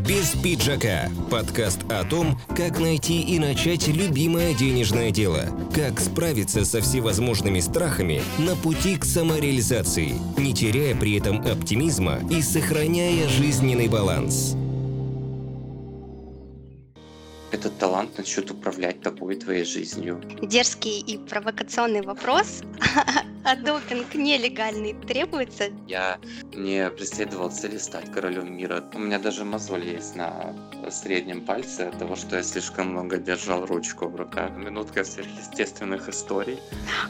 Без пиджака. Подкаст о том, как найти и начать любимое денежное дело. Как справиться со всевозможными страхами на пути к самореализации, не теряя при этом оптимизма и сохраняя жизненный баланс. Этот талант начнет управлять тобой твоей жизнью. Дерзкий и провокационный вопрос. А допинг нелегальный требуется? Я не преследовал цели стать королем мира. У меня даже мозоль есть на среднем пальце от того, что я слишком много держал ручку в руках. Минутка сверхъестественных историй.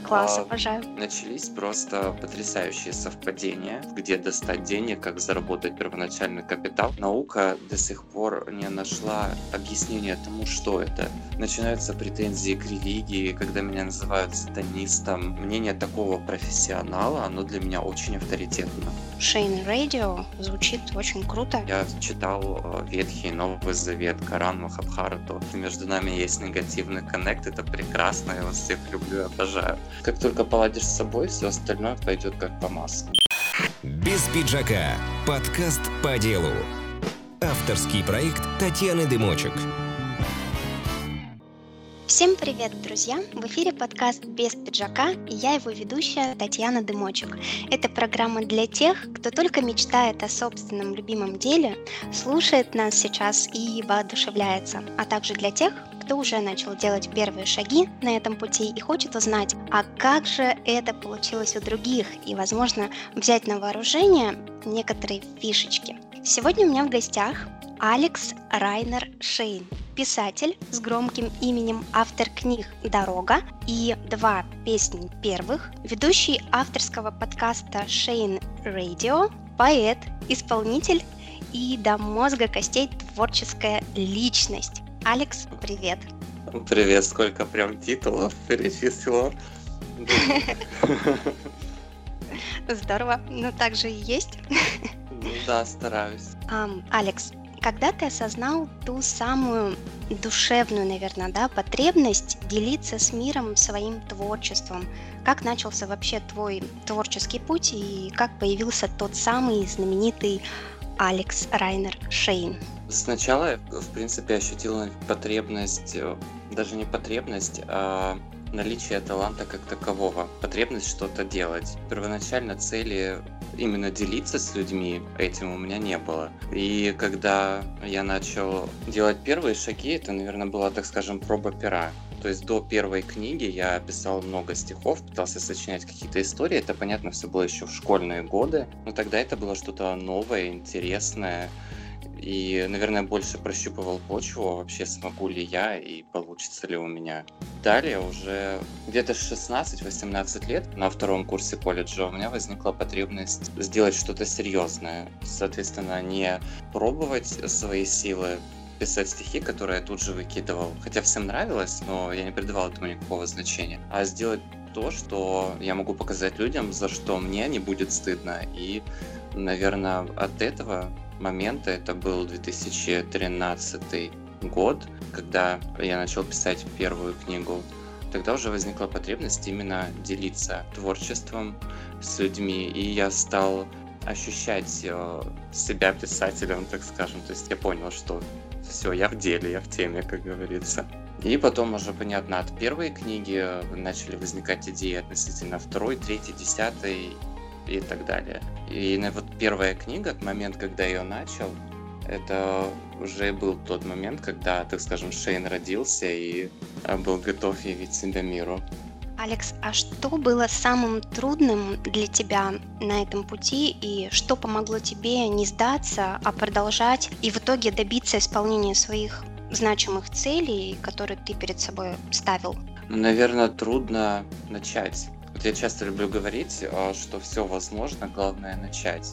Класс, А, обожаю. Начались просто потрясающие совпадения, где достать денег, как заработать первоначальный капитал. Наука до сих пор не нашла объяснения тому, что это. Начинаются претензии к религии, когда меня называют сатанистом. Мнение такого профессионала, оно для меня очень авторитетно. Шейн Радио звучит очень круто. Я читал э, Ветхий и Новый Завет, Коран, Махабхарату. Между нами есть негативный коннект, это прекрасно, я вас всех люблю и обожаю. Как только поладишь с собой, все остальное пойдет как по маслу. Без пиджака. Подкаст по делу. Авторский проект Татьяны Дымочек. Всем привет, друзья! В эфире подкаст «Без пиджака» и я его ведущая Татьяна Дымочек. Это программа для тех, кто только мечтает о собственном любимом деле, слушает нас сейчас и воодушевляется, а также для тех, кто уже начал делать первые шаги на этом пути и хочет узнать, а как же это получилось у других, и, возможно, взять на вооружение некоторые фишечки. Сегодня у меня в гостях Алекс Райнер Шейн, писатель с громким именем, автор книг «Дорога» и «Два песни первых», ведущий авторского подкаста «Шейн Радио», поэт, исполнитель и до мозга костей творческая личность. Алекс, привет! Привет, сколько прям титулов перечислила. Здорово, но также и есть. Ну да, стараюсь. Алекс, когда ты осознал ту самую душевную, наверное, да, потребность делиться с миром своим творчеством? Как начался вообще твой творческий путь и как появился тот самый знаменитый Алекс Райнер Шейн? Сначала в принципе, ощутил потребность, э, даже не потребность, а наличие таланта как такового, потребность что-то делать. Первоначально цели именно делиться с людьми этим у меня не было. И когда я начал делать первые шаги, это, наверное, была, так скажем, проба пера. То есть до первой книги я писал много стихов, пытался сочинять какие-то истории. Это, понятно, все было еще в школьные годы. Но тогда это было что-то новое, интересное. И, наверное, больше прощупывал почву, вообще смогу ли я и получится ли у меня. Далее уже где-то 16-18 лет на втором курсе колледжа у меня возникла потребность сделать что-то серьезное. Соответственно, не пробовать свои силы писать стихи, которые я тут же выкидывал. Хотя всем нравилось, но я не придавал этому никакого значения. А сделать то, что я могу показать людям, за что мне не будет стыдно. И, наверное, от этого момента, это был 2013 год, когда я начал писать первую книгу, тогда уже возникла потребность именно делиться творчеством с людьми, и я стал ощущать э, себя писателем, так скажем. То есть я понял, что все, я в деле, я в теме, как говорится. И потом уже, понятно, от первой книги начали возникать идеи относительно второй, третьей, десятой и так далее. И вот первая книга, момент, когда я ее начал, это уже был тот момент, когда, так скажем, Шейн родился и э, был готов явить себя миру. Алекс, а что было самым трудным для тебя на этом пути и что помогло тебе не сдаться, а продолжать и в итоге добиться исполнения своих значимых целей, которые ты перед собой ставил? Наверное, трудно начать. Я часто люблю говорить, э, что все возможно, главное начать.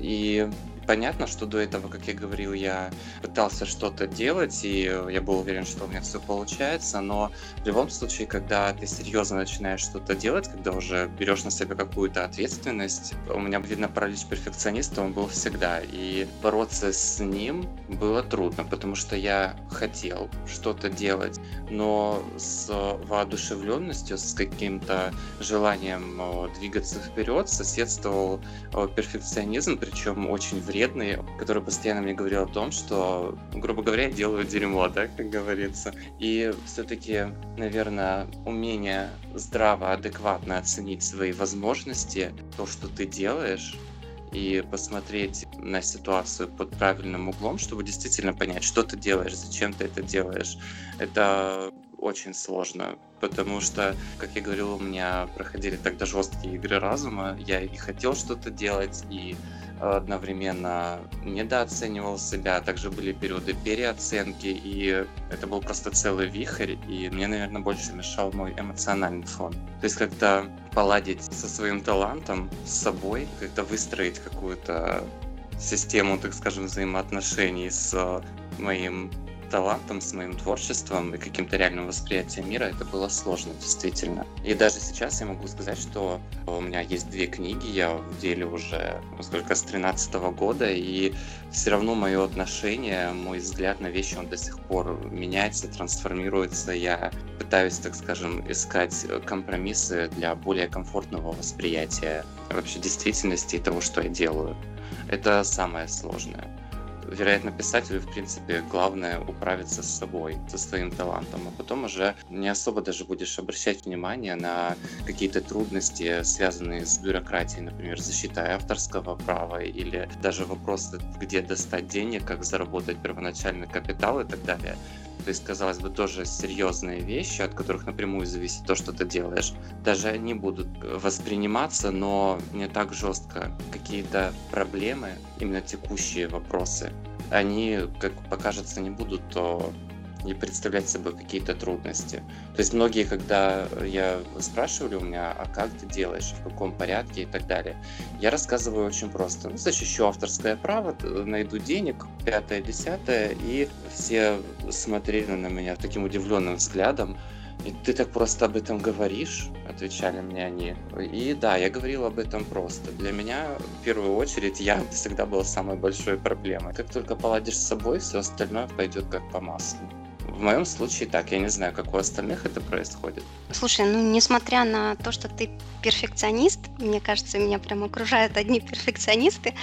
И понятно, что до этого, как я говорил, я пытался что-то делать, и я был уверен, что у меня все получается, но в любом случае, когда ты серьезно начинаешь что-то делать, когда уже берешь на себя какую-то ответственность, у меня, видно, паралич перфекциониста, он был всегда, и бороться с ним было трудно, потому что я хотел что-то делать, но с воодушевленностью, с каким-то желанием э, двигаться вперед соседствовал э, перфекционизм, причем очень вредный, который постоянно мне говорил о том, что, грубо говоря, я делаю дерьмо, да, как говорится. И все-таки, наверное, умение здраво, адекватно оценить свои возможности, то, что ты делаешь, и посмотреть на ситуацию под правильным углом, чтобы действительно понять, что ты делаешь, зачем ты это делаешь. Это очень сложно, потому что, как я говорил, у меня проходили тогда жесткие игры разума, я и хотел что-то делать, и одновременно недооценивал себя, также были периоды переоценки, и это был просто целый вихрь, и мне, наверное, больше мешал мой эмоциональный фон. То есть как-то поладить со своим талантом, с собой, как-то выстроить какую-то систему, так скажем, взаимоотношений с моим талантом, с моим творчеством и каким-то реальным восприятием мира, это было сложно, действительно. И даже сейчас я могу сказать, что у меня есть две книги, я в деле уже, сколько, с 13 года, и все равно мое отношение, мой взгляд на вещи, он до сих пор меняется, трансформируется. Я пытаюсь, так скажем, искать компромиссы для более комфортного восприятия вообще действительности и того, что я делаю. Это самое сложное вероятно, писателю, в принципе, главное управиться с собой, со своим талантом, а потом уже не особо даже будешь обращать внимание на какие-то трудности, связанные с бюрократией, например, защитой авторского права или даже вопросы, где достать денег, как заработать первоначальный капитал и так далее. То есть, казалось бы, тоже серьезные вещи, от которых напрямую зависит то, что ты делаешь. Даже они будут восприниматься, но не так жестко. Какие-то проблемы, именно текущие вопросы, они, как покажется, не будут то не представлять собой какие-то трудности. То есть многие, когда я спрашивали у меня, а как ты делаешь, в каком порядке и так далее, я рассказываю очень просто. Ну, защищу авторское право, найду денег, пятое, десятое, и все смотрели на меня таким удивленным взглядом. И ты так просто об этом говоришь, отвечали мне они. И да, я говорил об этом просто. Для меня, в первую очередь, я всегда был самой большой проблемой. Как только поладишь с собой, все остальное пойдет как по маслу. В моем случае так, я не знаю, как у остальных это происходит. Слушай, ну несмотря на то, что ты перфекционист, мне кажется, меня прям окружают одни перфекционисты,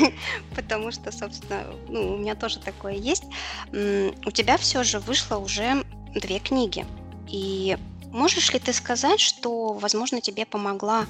потому что, собственно, ну, у меня тоже такое есть. У тебя все же вышло уже две книги. И можешь ли ты сказать, что, возможно, тебе помогла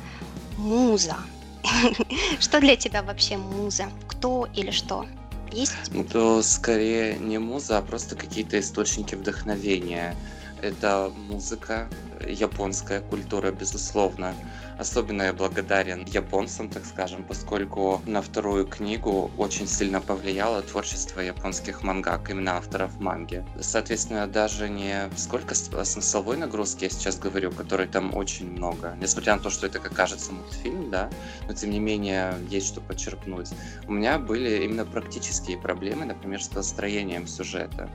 муза? Что для тебя вообще муза? Кто или что? Есть? То скорее не муза, а просто какие-то источники вдохновения. Это музыка, японская культура, безусловно. Особенно я благодарен японцам, так скажем, поскольку на вторую книгу очень сильно повлияло творчество японских мангак, именно авторов манги. Соответственно, даже не сколько смысловой нагрузки я сейчас говорю, которой там очень много, несмотря на то, что это, как кажется, мультфильм, да, но тем не менее есть что почерпнуть. У меня были именно практические проблемы, например, с построением сюжета.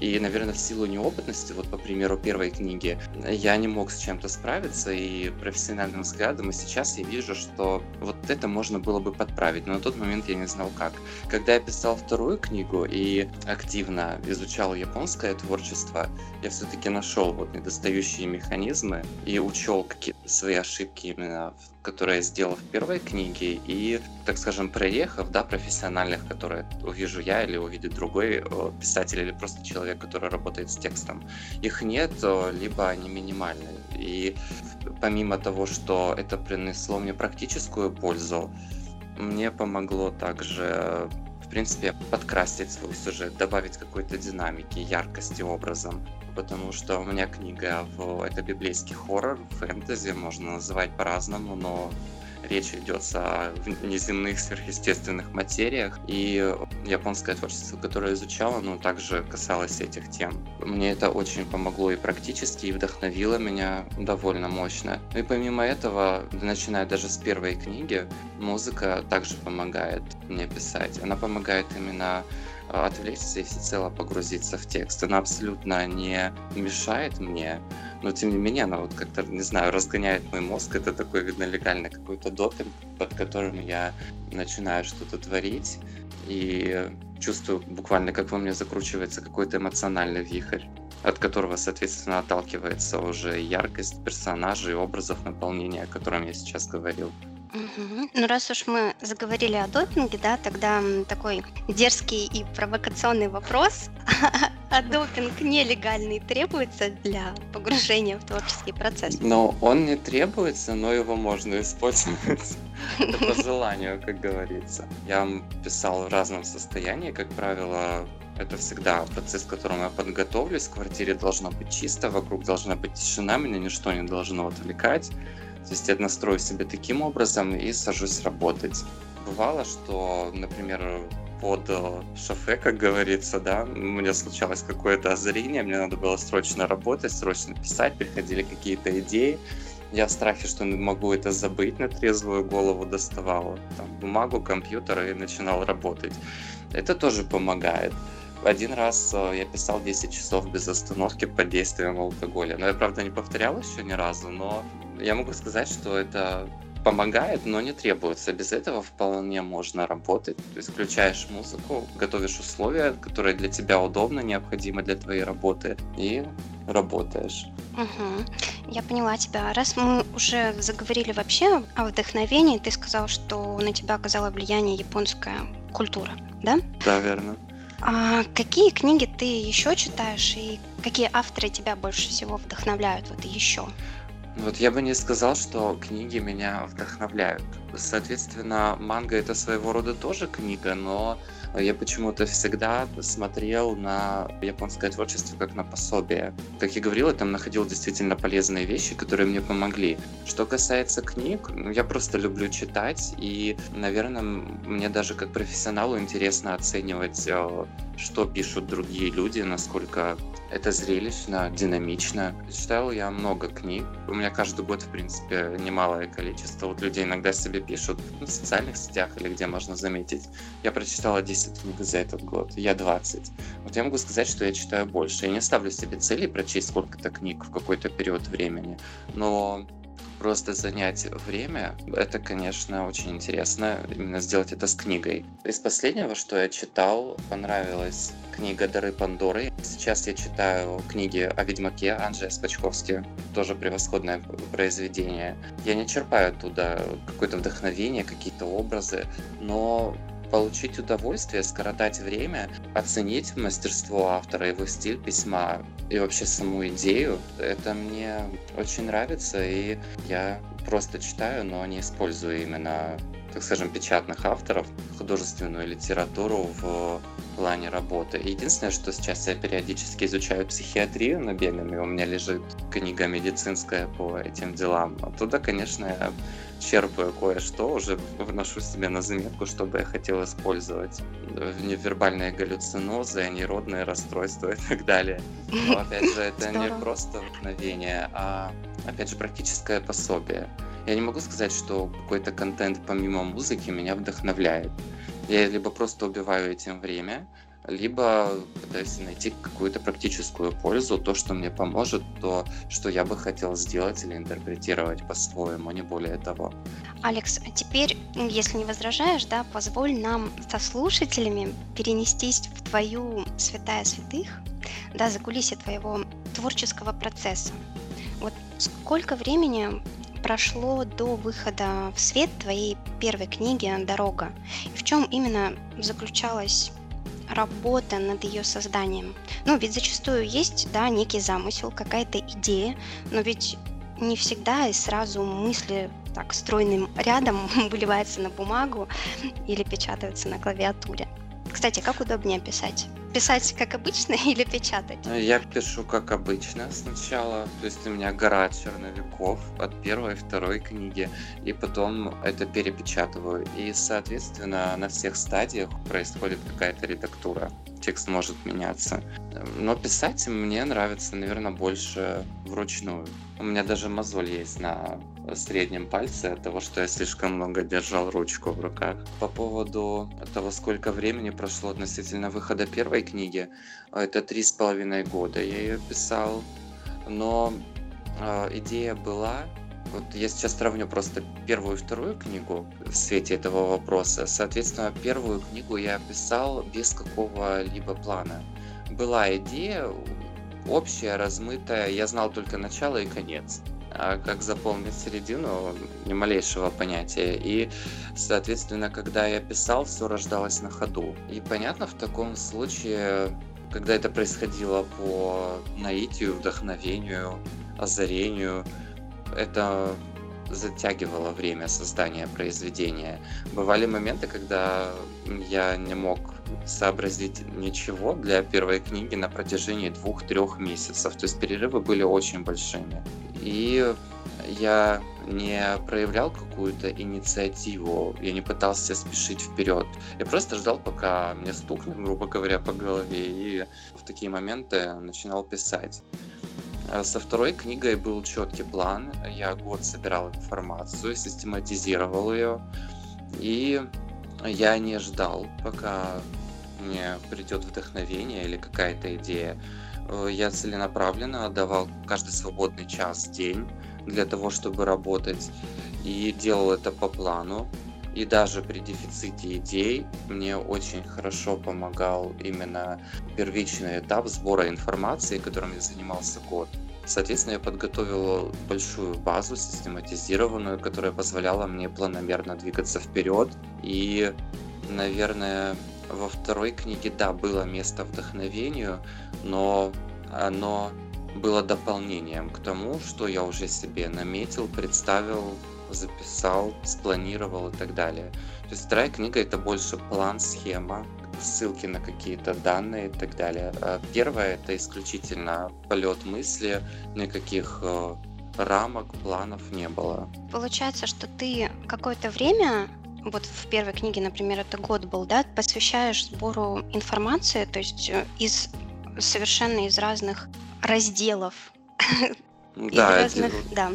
И, наверное, в силу неопытности, вот по примеру первой книги, я не мог с чем-то справиться, и профессиональным взглядом, и сейчас я вижу, что вот это можно было бы подправить, но на тот момент я не знал как. Когда я писал вторую книгу и активно изучал японское творчество, я все-таки нашел вот недостающие механизмы и учел какие-то свои ошибки именно которые я сделал в первой книге, и, так скажем, прорехов, да, профессиональных, которые увижу я или увидит другой писатель или просто человек, который работает с текстом. Их нет, либо они минимальны. И помимо того, что это принесло мне практическую пользу, мне помогло также принципе, подкрасить свой сюжет, добавить какой-то динамики, яркости образом. Потому что у меня книга в... это библейский хоррор, фэнтези, можно называть по-разному, но речь идет о неземных сверхъестественных материях, и японское творчество, которое изучала, ну, также касалось этих тем. Мне это очень помогло и практически, и вдохновило меня довольно мощно. Ну и помимо этого, начиная даже с первой книги, музыка также помогает мне писать. Она помогает именно а, отвлечься и всецело погрузиться в текст. Она абсолютно не мешает мне, но тем не менее она вот как-то, не знаю, разгоняет мой мозг. Это такой, видно, легальный какой-то допинг, под которым я начинаю что-то творить и чувствую буквально, как во мне закручивается какой-то эмоциональный вихрь от которого, соответственно, отталкивается уже яркость персонажей, образов наполнения, о котором я сейчас говорил. Ну, раз уж мы заговорили о допинге, да, тогда такой дерзкий и провокационный вопрос. А допинг нелегальный требуется для погружения в творческий процесс? Но он не требуется, но его можно использовать по желанию, как говорится. Я писал в разном состоянии, как правило, это всегда процесс, к которому я подготовлюсь. В квартире должно быть чисто, вокруг должна быть тишина, меня ничто не должно отвлекать. То есть я настрою себе таким образом и сажусь работать. Бывало, что, например, под э, шофе, как говорится, да, у меня случалось какое-то озарение, мне надо было срочно работать, срочно писать, приходили какие-то идеи. Я в страхе, что могу это забыть, на трезвую голову доставал там, бумагу, компьютер и начинал работать. Это тоже помогает. Один раз э, я писал 10 часов без остановки под действием алкоголя. Но я, правда, не повторял еще ни разу, но я могу сказать, что это помогает, но не требуется. Без этого вполне можно работать. То есть включаешь музыку, готовишь условия, которые для тебя удобны, необходимы для твоей работы, и работаешь. Угу. Я поняла тебя. Раз мы уже заговорили вообще о вдохновении, ты сказал, что на тебя оказала влияние японская культура, да? Да, верно. А какие книги ты еще читаешь и какие авторы тебя больше всего вдохновляют вот еще? Вот я бы не сказал, что книги меня вдохновляют. Соответственно, манга это своего рода тоже книга, но я почему-то всегда смотрел на японское творчество как на пособие. Как я говорил, я там находил действительно полезные вещи, которые мне помогли. Что касается книг, ну, я просто люблю читать, и, наверное, мне даже как профессионалу интересно оценивать, э, что пишут другие люди, насколько это зрелищно, динамично. Читал я много книг. У меня каждый год, в принципе, немалое количество. Вот людей иногда себе пишут в социальных сетях или где можно заметить. Я прочитала 10 книг за этот год, я 20. Вот я могу сказать, что я читаю больше. Я не ставлю себе цели прочесть сколько-то книг в какой-то период времени. Но просто занять время, это, конечно, очень интересно, именно сделать это с книгой. Из последнего, что я читал, понравилась книга «Дары Пандоры». Сейчас я читаю книги о Ведьмаке Анджея Спачковски, тоже превосходное произведение. Я не черпаю оттуда какое-то вдохновение, какие-то образы, но получить удовольствие, скоротать время, оценить мастерство автора, его стиль письма и вообще саму идею. Это мне очень нравится, и я просто читаю, но не использую именно, так скажем, печатных авторов, художественную литературу в плане работы. Единственное, что сейчас я периодически изучаю психиатрию набегами, у меня лежит книга медицинская по этим делам. Оттуда, конечно, я черпаю кое-что, уже вношу себе на заметку, что бы я хотел использовать. Невербальные галлюцинозы, анейродные расстройства и так далее. Но, опять же, это не просто вдохновение, а, опять же, практическое пособие. Я не могу сказать, что какой-то контент помимо музыки меня вдохновляет. Я либо просто убиваю этим время, либо пытаюсь найти какую-то практическую пользу, то, что мне поможет, то, что я бы хотел сделать или интерпретировать по-своему, не более того. Алекс, а теперь, если не возражаешь, да, позволь нам со слушателями перенестись в твою святая святых, да, за кулисы твоего творческого процесса. Вот сколько времени прошло до выхода в свет твоей первой книги «Дорога»? И в чем именно заключалась работа над ее созданием. Ну, ведь зачастую есть, да, некий замысел, какая-то идея, но ведь не всегда и сразу мысли так стройным рядом выливаются на бумагу или печатаются на клавиатуре. Кстати, как удобнее писать? Писать как обычно или печатать? Ну, я пишу как обычно сначала, то есть у меня гора черновиков от первой и второй книги, и потом это перепечатываю. И, соответственно, на всех стадиях происходит какая-то редактура текст может меняться. Но писать мне нравится, наверное, больше вручную. У меня даже мозоль есть на среднем пальце от того, что я слишком много держал ручку в руках. По поводу того, сколько времени прошло относительно выхода первой книги, это три с половиной года я ее писал. Но э, идея была вот я сейчас сравню просто первую и вторую книгу в свете этого вопроса. Соответственно, первую книгу я писал без какого-либо плана. Была идея общая, размытая, я знал только начало и конец. А как заполнить середину, ни малейшего понятия. И, соответственно, когда я писал, все рождалось на ходу. И понятно, в таком случае, когда это происходило по наитию, вдохновению, озарению, это затягивало время создания произведения. Бывали моменты, когда я не мог сообразить ничего для первой книги на протяжении двух-трех месяцев. То есть перерывы были очень большими. И я не проявлял какую-то инициативу, я не пытался спешить вперед. Я просто ждал, пока мне стукнет, грубо говоря, по голове, и в такие моменты начинал писать. А со второй книгой был четкий план. Я год собирал информацию, систематизировал ее. И я не ждал, пока мне придет вдохновение или какая-то идея. Э, я целенаправленно отдавал каждый свободный час в день для того, чтобы работать. И делал это по плану. И даже при дефиците идей мне очень хорошо помогал именно первичный этап сбора информации, которым я занимался год. Соответственно, я подготовил большую базу, систематизированную, которая позволяла мне планомерно двигаться вперед. И, наверное, во второй книге, да, было место вдохновению, но оно было дополнением к тому, что я уже себе наметил, представил, записал, спланировал и так далее. То есть вторая книга это больше план, схема, ссылки на какие-то данные и так далее. А первая это исключительно полет мысли, никаких э, рамок, планов не было. Получается, что ты какое-то время вот в первой книге, например, это год был, да, посвящаешь сбору информации, то есть э, из совершенно из разных разделов. Да, разных, да.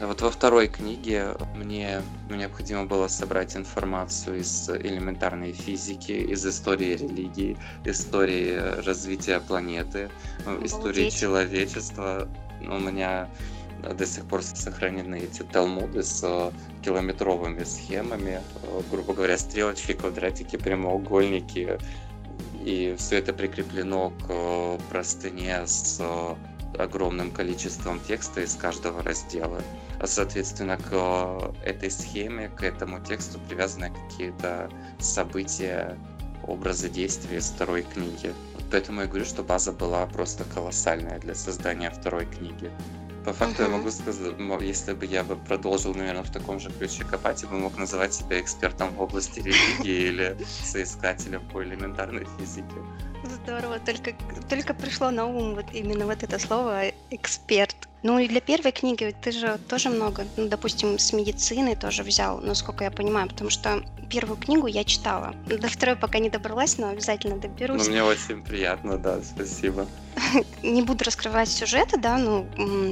Вот во второй книге мне необходимо было собрать информацию из элементарной физики, из истории религии, истории развития планеты, ну, Обалдеть. истории человечества. У меня до сих пор сохранены эти талмуды с километровыми схемами, грубо говоря, стрелочки, квадратики, прямоугольники, и все это прикреплено к простыне с огромным количеством текста из каждого раздела. А, соответственно, к этой схеме, к этому тексту привязаны какие-то события, образы действия второй книги. Поэтому я говорю, что база была просто колоссальная для создания второй книги. По факту uh-huh. я могу сказать, если бы я бы продолжил, наверное, в таком же ключе копать, я бы мог называть себя экспертом в области религии или соискателем по элементарной физике. Здорово, только, только пришло на ум вот именно вот это слово «эксперт». Ну и для первой книги ты же тоже много, ну, допустим, с медицины тоже взял, насколько я понимаю, потому что первую книгу я читала. До второй пока не добралась, но обязательно доберусь. Ну, мне очень приятно, да, спасибо. Не буду раскрывать сюжеты, да, ну,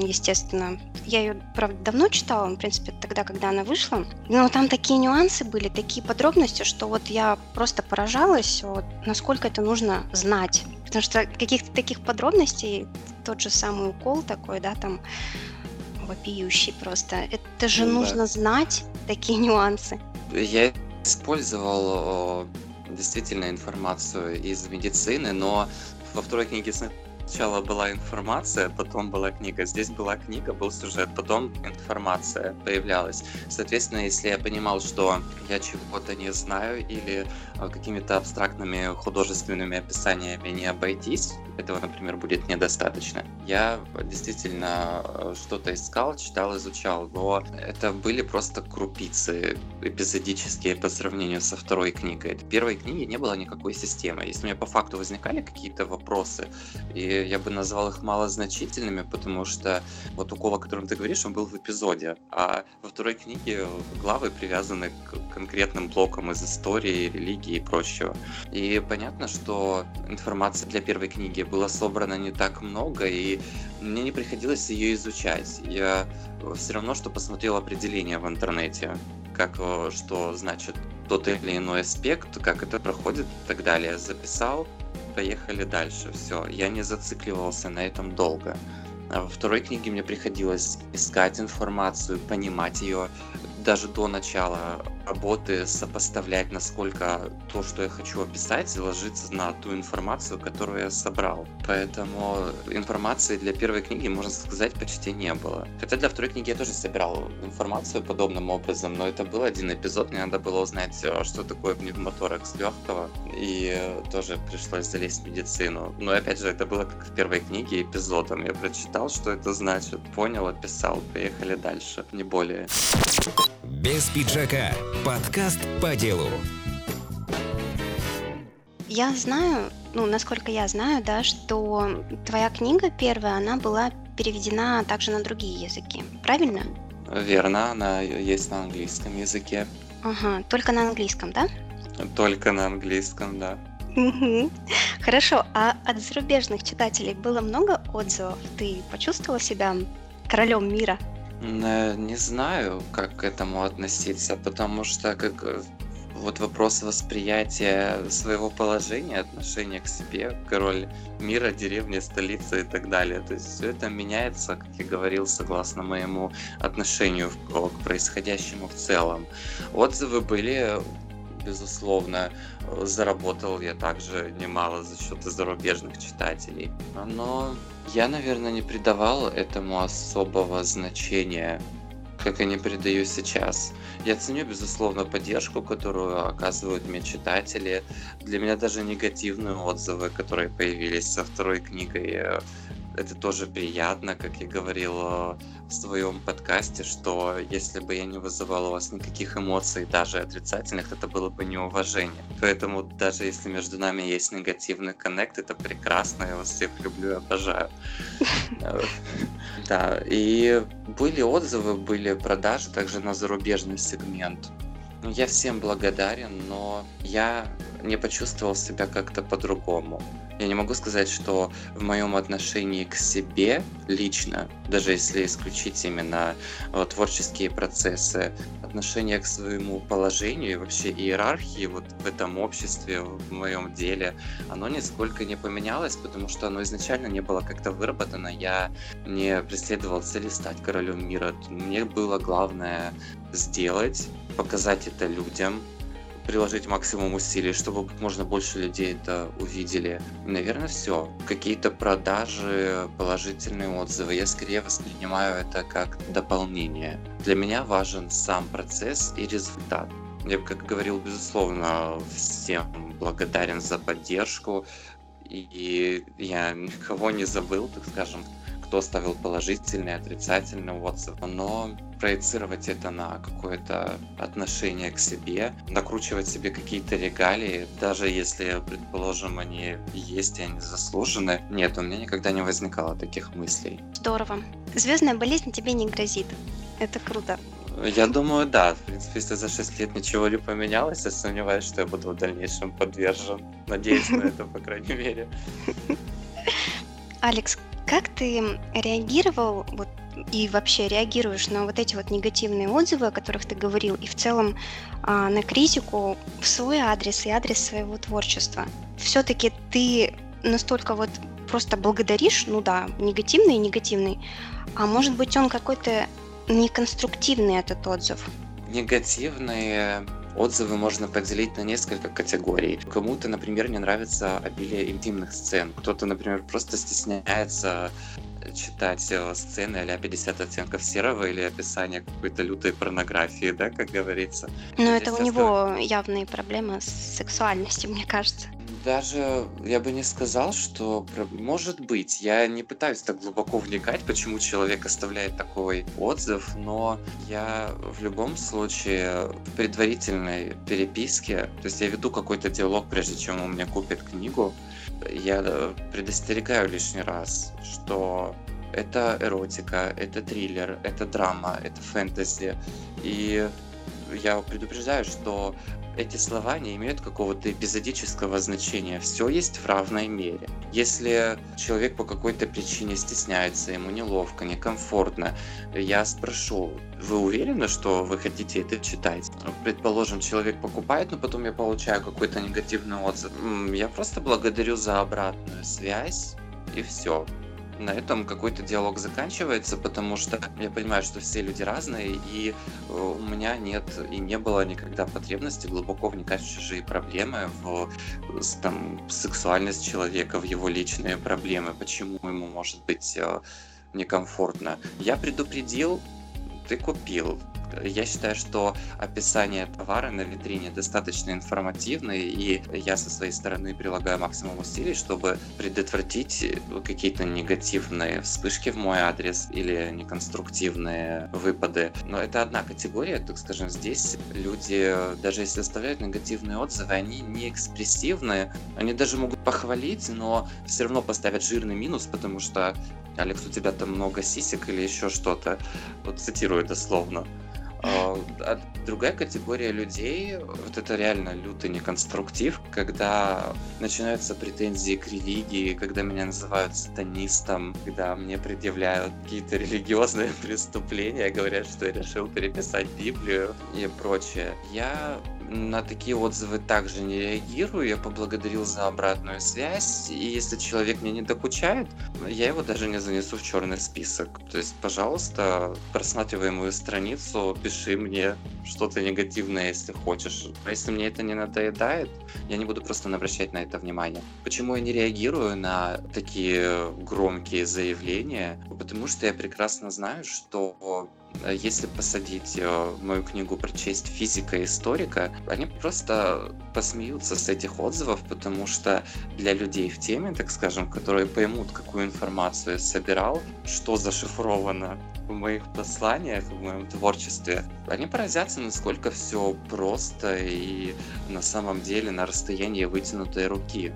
естественно. Я ее, правда, давно читала, в принципе, тогда, когда она вышла. Но там такие нюансы были, такие подробности, что вот я просто поражалась, вот, насколько это нужно знать. Потому что каких-то таких подробностей, тот же самый укол такой, да, там вопиющий просто. Это же ну, нужно да. знать такие нюансы. Я использовал действительно информацию из медицины, но во второй книге сначала была информация, потом была книга. Здесь была книга, был сюжет, потом информация появлялась. Соответственно, если я понимал, что я чего-то не знаю или а, какими-то абстрактными художественными описаниями не обойтись, этого, например, будет недостаточно. Я действительно а, что-то искал, читал, изучал, но это были просто крупицы эпизодические по сравнению со второй книгой. В первой книге не было никакой системы. Если у меня по факту возникали какие-то вопросы, и я бы назвал их малозначительными, потому что вот укол, о котором ты говоришь, он был в эпизоде, а во второй книге главы привязаны к конкретным блокам из истории, религии и прочего. И понятно, что информации для первой книги было собрано не так много, и мне не приходилось ее изучать. Я все равно, что посмотрел определение в интернете, как что значит тот или иной аспект, как это проходит и так далее. Записал, поехали дальше. Все, я не зацикливался на этом долго. А во второй книге мне приходилось искать информацию, понимать ее даже до начала работы сопоставлять, насколько то, что я хочу описать, ложится на ту информацию, которую я собрал. Поэтому информации для первой книги, можно сказать, почти не было. Хотя для второй книги я тоже собирал информацию подобным образом, но это был один эпизод, мне надо было узнать, а, что такое пневмоторакс легкого, и тоже пришлось залезть в медицину. Но опять же, это было как в первой книге эпизодом. Я прочитал, что это значит, понял, описал, поехали дальше, не более. Без пиджака. Подкаст по делу. Я знаю, ну, насколько я знаю, да, что твоя книга первая, она была переведена также на другие языки, правильно? Верно, она есть на английском языке. Ага, только на английском, да? Только на английском, да. Хорошо, а от зарубежных читателей было много отзывов? Ты почувствовала себя королем мира? Э, не знаю, как к этому относиться, потому что как э, вот вопрос восприятия своего положения, отношения к себе, король мира, деревни, столицы и так далее. То есть все это меняется, как я говорил, согласно моему отношению к происходящему в целом. Отзывы были безусловно. Заработал я также немало за счет зарубежных читателей. Но я, наверное, не придавал этому особого значения, как я не придаю сейчас. Я ценю, безусловно, поддержку, которую оказывают мне читатели. Для меня даже негативные отзывы, которые появились со второй книгой, это тоже приятно, как я говорил в своем подкасте, что если бы я не вызывал у вас никаких эмоций, даже отрицательных, это было бы неуважение. Поэтому даже если между нами есть негативный коннект, это прекрасно, я вас всех люблю и обожаю. Да, и были отзывы, были продажи также на зарубежный сегмент. Ну, я всем благодарен, но я не почувствовал себя как-то по-другому. Я не могу сказать, что в моем отношении к себе лично, даже если исключить именно вот, творческие процессы, отношение к своему положению и вообще иерархии вот в этом обществе, в моем деле, оно нисколько не поменялось, потому что оно изначально не было как-то выработано. Я не преследовал цели стать королем мира. Мне было главное сделать, показать это людям, приложить максимум усилий, чтобы можно больше людей это увидели. Наверное, все. Какие-то продажи, положительные отзывы. Я скорее воспринимаю это как дополнение. Для меня важен сам процесс и результат. Я, как говорил, безусловно, всем благодарен за поддержку. И я никого не забыл, так скажем, кто оставил положительный, отрицательный отзыв, но проецировать это на какое-то отношение к себе, накручивать себе какие-то регалии, даже если, предположим, они есть и они заслужены. Нет, у меня никогда не возникало таких мыслей. Здорово. Звездная болезнь тебе не грозит. Это круто. Я думаю, да. В принципе, если за 6 лет ничего не поменялось, я сомневаюсь, что я буду в дальнейшем подвержен. Надеюсь на это, по крайней мере. Алекс, как ты реагировал вот, и вообще реагируешь на вот эти вот негативные отзывы, о которых ты говорил, и в целом а, на критику в свой адрес и адрес своего творчества? Все-таки ты настолько вот просто благодаришь, ну да, негативный и негативный, а может быть он какой-то неконструктивный этот отзыв? Негативные Отзывы можно поделить на несколько категорий. Кому-то, например, не нравится обилие интимных сцен. Кто-то, например, просто стесняется читать э, сцены а 50 оттенков серого или описание какой-то лютой порнографии, да, как говорится. Но это у него явные проблемы с сексуальностью, мне кажется. Даже я бы не сказал, что может быть. Я не пытаюсь так глубоко вникать, почему человек оставляет такой отзыв, но я в любом случае в предварительной переписке, то есть я веду какой-то диалог, прежде чем у меня купят книгу, я предостерегаю лишний раз, что это эротика, это триллер, это драма, это фэнтези. И я предупреждаю, что эти слова не имеют какого-то эпизодического значения. Все есть в равной мере. Если человек по какой-то причине стесняется, ему неловко, некомфортно, я спрошу, вы уверены, что вы хотите это читать? Предположим, человек покупает, но потом я получаю какой-то негативный отзыв. Я просто благодарю за обратную связь, и все на этом какой-то диалог заканчивается, потому что я понимаю, что все люди разные, и э, у меня нет и не было никогда потребности глубоко вникать в чужие проблемы, в там, сексуальность человека, в его личные проблемы, почему ему может быть э, некомфортно. Я предупредил, ты купил я считаю, что описание товара на витрине достаточно информативное, и я со своей стороны прилагаю максимум усилий, чтобы предотвратить какие-то негативные вспышки в мой адрес или неконструктивные выпады. Но это одна категория, так скажем, здесь люди, даже если оставляют негативные отзывы, они не экспрессивные, они даже могут похвалить, но все равно поставят жирный минус, потому что Алекс, у тебя там много сисек или еще что-то. Вот цитирую дословно. А, а другая категория людей, вот это реально лютый неконструктив, когда начинаются претензии к религии, когда меня называют сатанистом, когда мне предъявляют какие-то религиозные преступления, говорят, что я решил переписать Библию и прочее. Я на такие отзывы также не реагирую, я поблагодарил за обратную связь, и если человек мне не докучает, я его даже не занесу в черный список. То есть, пожалуйста, просматривай мою страницу, пиши мне что-то негативное, если хочешь. А если мне это не надоедает, я не буду просто обращать на это внимание. Почему я не реагирую на такие громкие заявления? Потому что я прекрасно знаю, что если посадить э, мою книгу прочесть физика и историка, они просто посмеются с этих отзывов, потому что для людей в теме, так скажем, которые поймут, какую информацию я собирал, что зашифровано в моих посланиях, в моем творчестве, они поразятся, насколько все просто и на самом деле на расстоянии вытянутой руки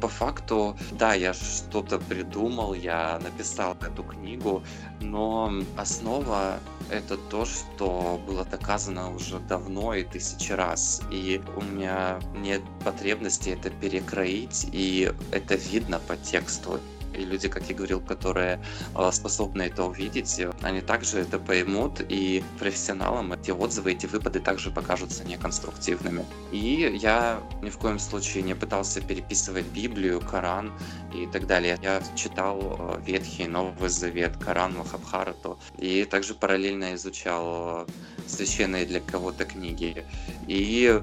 по факту, да, я что-то придумал, я написал эту книгу, но основа это то, что было доказано уже давно и тысячи раз. И у меня нет потребности это перекроить, и это видно по тексту и люди, как я говорил, которые а, способны это увидеть, они также это поймут, и профессионалам эти отзывы, эти выпады также покажутся неконструктивными. И я ни в коем случае не пытался переписывать Библию, Коран и так далее. Я читал а, Ветхий, Новый Завет, Коран, Махабхарату, и также параллельно изучал а, священные для кого-то книги. И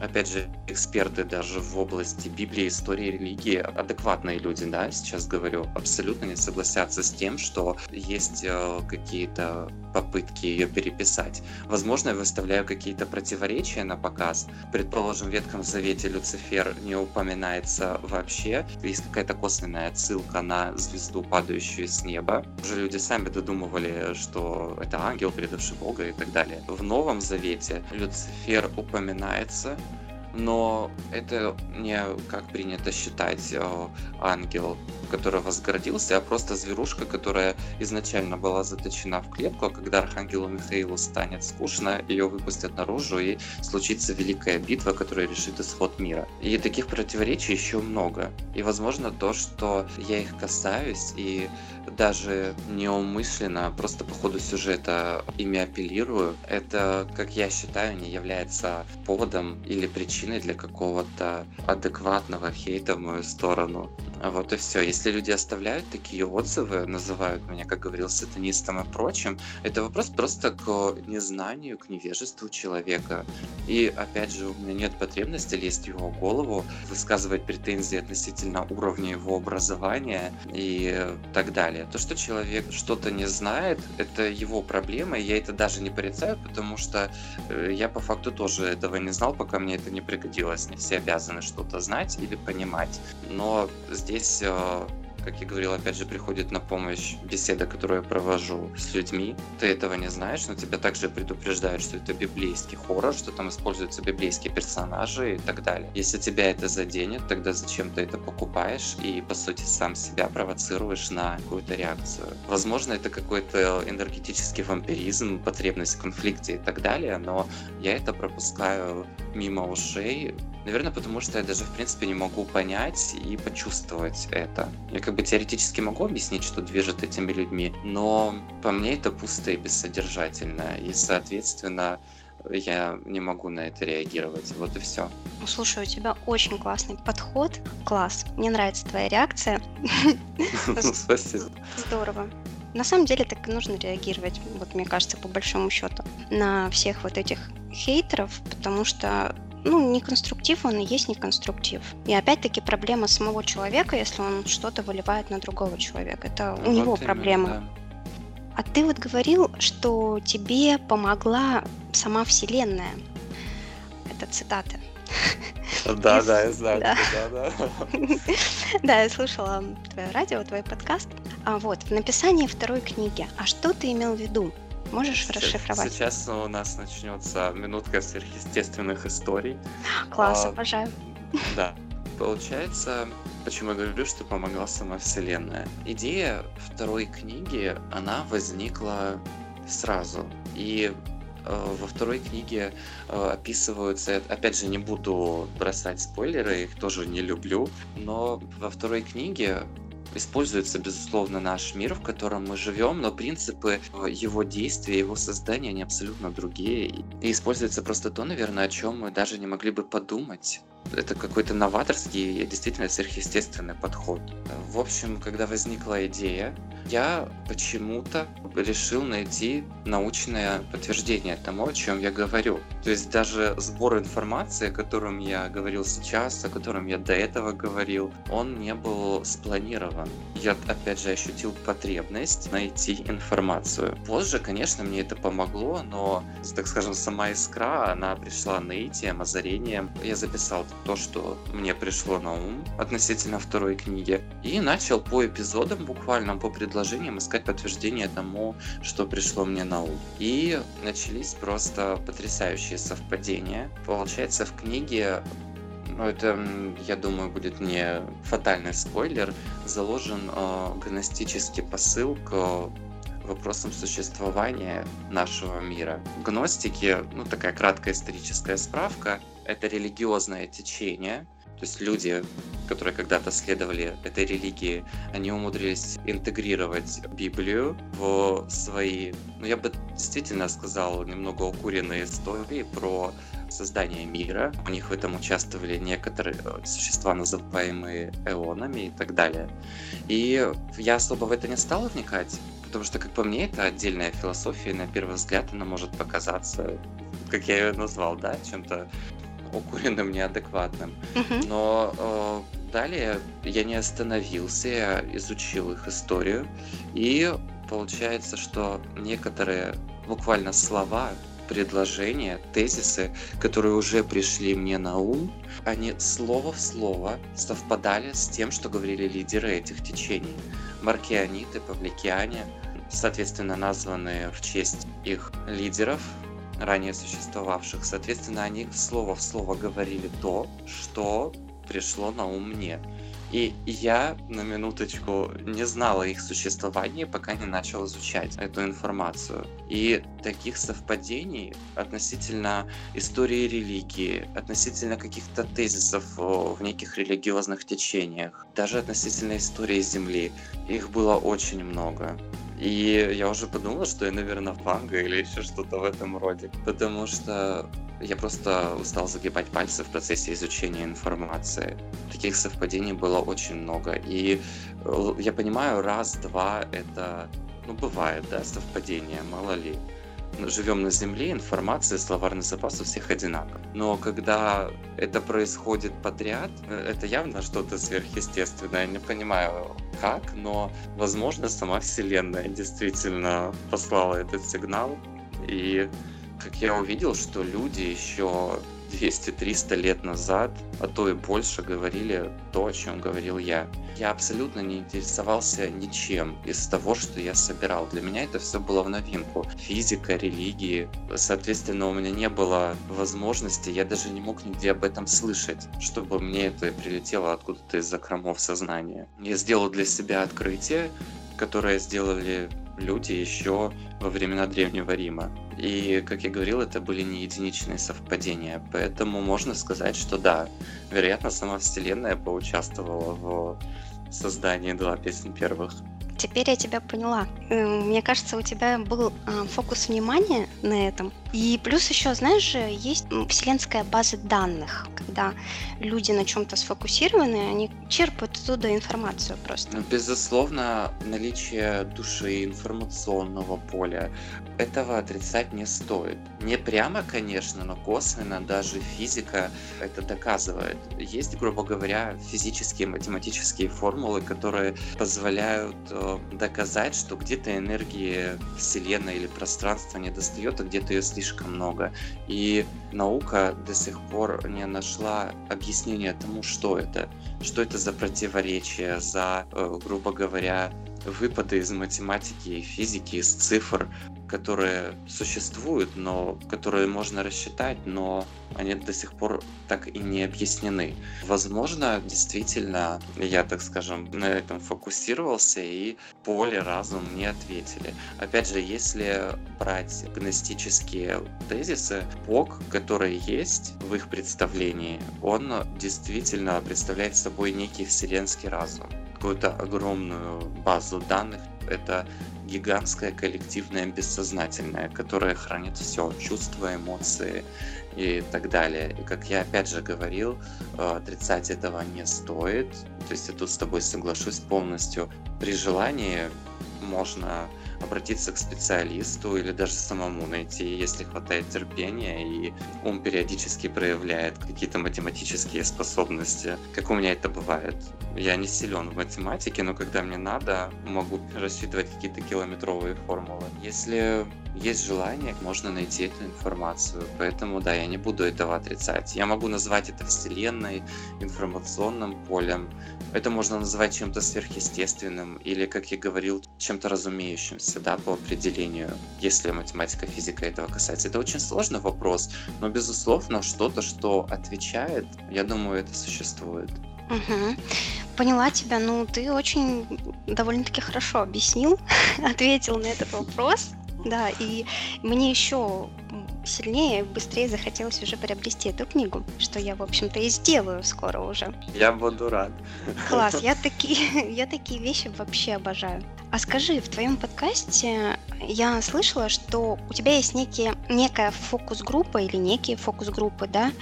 опять же, эксперты даже в области Библии, истории, религии, адекватные люди, да, сейчас говорю, абсолютно не согласятся с тем, что есть э, какие-то попытки ее переписать. Возможно, я выставляю какие-то противоречия на показ. Предположим, в Ветхом Завете Люцифер не упоминается вообще. Есть какая-то косвенная отсылка на звезду, падающую с неба. Уже люди сами додумывали, что это ангел, предавший Бога и так далее. В Новом Завете Люцифер упоминается, но это не, как принято считать, э, ангел, который возгордился, а просто зверушка, которая изначально была заточена в клетку, а когда Архангелу Михаилу станет скучно, ее выпустят наружу, и случится великая битва, которая решит исход мира. И таких противоречий еще много. И, возможно, то, что я их касаюсь, и даже неумышленно, просто по ходу сюжета ими апеллирую, это, как я считаю, не является поводом или причиной для какого-то адекватного хейта в мою сторону. Вот и все. Люди оставляют такие отзывы, называют меня, как говорил, сатанистом и прочим, это вопрос просто к незнанию, к невежеству человека. И опять же, у меня нет потребности лезть в его голову, высказывать претензии относительно уровня его образования и так далее. То, что человек что-то не знает, это его проблема, и я это даже не порицаю, потому что э, я по факту тоже этого не знал, пока мне это не пригодилось. Не все обязаны что-то знать или понимать. Но здесь э, как я говорил, опять же, приходит на помощь беседа, которую я провожу с людьми. Ты этого не знаешь, но тебя также предупреждают, что это библейский хоррор, что там используются библейские персонажи и так далее. Если тебя это заденет, тогда зачем ты это покупаешь и, по сути, сам себя провоцируешь на какую-то реакцию. Возможно, это какой-то энергетический вампиризм, потребность в конфликте и так далее, но я это пропускаю мимо ушей, Наверное, потому что я даже, в принципе, не могу понять и почувствовать это. Я как бы теоретически могу объяснить, что движет этими людьми, но по мне это пусто и бессодержательно. И, соответственно, я не могу на это реагировать. Вот и все. Ну, слушай, у тебя очень классный подход. Класс. Мне нравится твоя реакция. Спасибо. Здорово. На самом деле так и нужно реагировать, вот мне кажется, по большому счету, на всех вот этих хейтеров, потому что ну, не конструктив, он и есть не конструктив. И опять-таки проблема самого человека, если он что-то выливает на другого человека. Это у Вот него именно, проблема. да. А ты вот говорил, что тебе помогла сама Вселенная. Это цитата. Да, да, я знаю. да. да, да. Да, я слушала твое радио, твой подкаст. А вот, в написании второй книги. А что ты имел в виду? Можешь Сейчас- расшифровать? Сейчас у нас начнется минутка сверхъестественных историй. Класс, а, обожаю. Да. Получается, почему я говорю, что помогла сама Вселенная. Идея второй книги, она возникла сразу. И э, во второй книге э, описываются, опять же, не буду бросать спойлеры, их тоже не люблю, но во второй книге используется, безусловно, наш мир, в котором мы живем, но принципы э, его действия, его создания, они абсолютно другие. И используется просто то, наверное, о чем мы даже не могли бы подумать. Это какой-то новаторский, и действительно сверхъестественный подход. В общем, когда возникла идея, я почему-то решил найти научное подтверждение тому, о чем я говорю. То есть даже сбор информации, о котором я говорил сейчас, о котором я до этого говорил, он не был спланирован. Я, опять же, ощутил потребность найти информацию. Позже, конечно, мне это помогло, но, так скажем, сама искра, она пришла наитием, озарением. Я записал то, что мне пришло на ум относительно второй книги, и начал по эпизодам, буквально по предложениям, искать подтверждение тому, что пришло мне на ум. И начались просто потрясающие совпадения. Получается, в книге ну, это, я думаю, будет не фатальный спойлер, заложен э, гностический посыл к вопросам существования нашего мира. Гностики, ну такая краткая историческая справка, это религиозное течение, то есть люди, которые когда-то следовали этой религии, они умудрились интегрировать Библию в свои, ну я бы действительно сказал, немного укуренные истории про создание мира. У них в этом участвовали некоторые э, существа, называемые эонами и так далее. И я особо в это не стал вникать, потому что, как по мне, это отдельная философия, и на первый взгляд она может показаться, как я ее назвал, да, чем-то укуренным, неадекватным. Но э, далее я не остановился, я изучил их историю, и получается, что некоторые буквально слова, предложения, тезисы, которые уже пришли мне на ум, они слово в слово совпадали с тем, что говорили лидеры этих течений. Маркианиты, павликиане, соответственно, названные в честь их лидеров, ранее существовавших. Соответственно, они слово в слово говорили то, что пришло на ум мне. И я, на минуточку, не знала их существования, пока не начал изучать эту информацию. И таких совпадений относительно истории религии, относительно каких-то тезисов о, в неких религиозных течениях, даже относительно истории Земли, их было очень много. И я уже подумал, что я, наверное, фанга или еще что-то в этом роде. Потому что я просто устал загибать пальцы в процессе изучения информации. Таких совпадений было очень много. И э, я понимаю, раз-два это, ну, бывает, да, совпадение, мало ли. Живем на Земле, информация, словарный запас у всех одинаков. Но когда это происходит подряд, э, это явно что-то сверхъестественное. Я не понимаю, как, но, возможно, сама Вселенная действительно послала этот сигнал. И как я увидел, что люди еще 200-300 лет назад, а то и больше, говорили то, о чем говорил я. Я абсолютно не интересовался ничем из того, что я собирал. Для меня это все было в новинку. Физика, религии. Соответственно, у меня не было возможности, я даже не мог нигде об этом слышать, чтобы мне это прилетело откуда-то из закромов сознания. Я сделал для себя открытие, которое сделали люди еще во времена Древнего Рима. И, как я говорил, это были не единичные совпадения. Поэтому можно сказать, что да, вероятно, сама Вселенная поучаствовала в создании два песен первых. Теперь я тебя поняла. Э, Мне кажется, у тебя был а, фокус внимания на этом. И плюс еще, знаешь же, есть вселенская база данных, когда люди на чем-то сфокусированы, они черпают оттуда информацию просто. Ну, безусловно, наличие души информационного поля, этого отрицать не стоит. Не прямо, конечно, но косвенно даже физика это доказывает. Есть, грубо говоря, физические, математические формулы, которые позволяют э, доказать, что где-то энергии Вселенной или пространства не достает, а где-то ее слишком много. И наука до сих пор не нашла объяснения тому, что это. Что это за противоречие, за, э, грубо говоря, выпады из математики и физики, из цифр, которые существуют, но которые можно рассчитать, но они до сих пор так и не объяснены. Возможно, действительно, я, так скажем, на этом фокусировался, и поле, разум не ответили. Опять же, если брать гностические тезисы, Бог, который есть в их представлении, он действительно представляет собой некий вселенский разум какую-то огромную базу данных. Это гигантское коллективное бессознательное, которое хранит все, чувства, эмоции и так далее. И как я опять же говорил, э, отрицать этого не стоит. То есть я тут с тобой соглашусь полностью. При желании можно обратиться к специалисту или даже самому найти, если хватает терпения и ум периодически проявляет какие-то математические способности, как у меня это бывает. Я не силен в математике, но когда мне надо, могу рассчитывать какие-то километровые формулы. Если есть желание, можно найти эту информацию. Поэтому, да, я не буду этого отрицать. Я могу назвать это вселенной, информационным полем. Это можно назвать чем-то сверхъестественным или, как я говорил, чем-то разумеющимся, да, по определению, если математика, физика этого касается. Это очень сложный вопрос, но, безусловно, что-то, что отвечает, я думаю, это существует. Угу. Поняла тебя. Ну, ты очень довольно-таки хорошо объяснил, ответил на этот вопрос. Да, и мне еще сильнее, быстрее захотелось уже приобрести эту книгу, что я, в общем-то, и сделаю скоро уже. Я буду рад. Класс, я такие, я такие вещи вообще обожаю. А скажи, в твоем подкасте я слышала, что у тебя есть некие, некая фокус-группа или некие фокус-группы, да,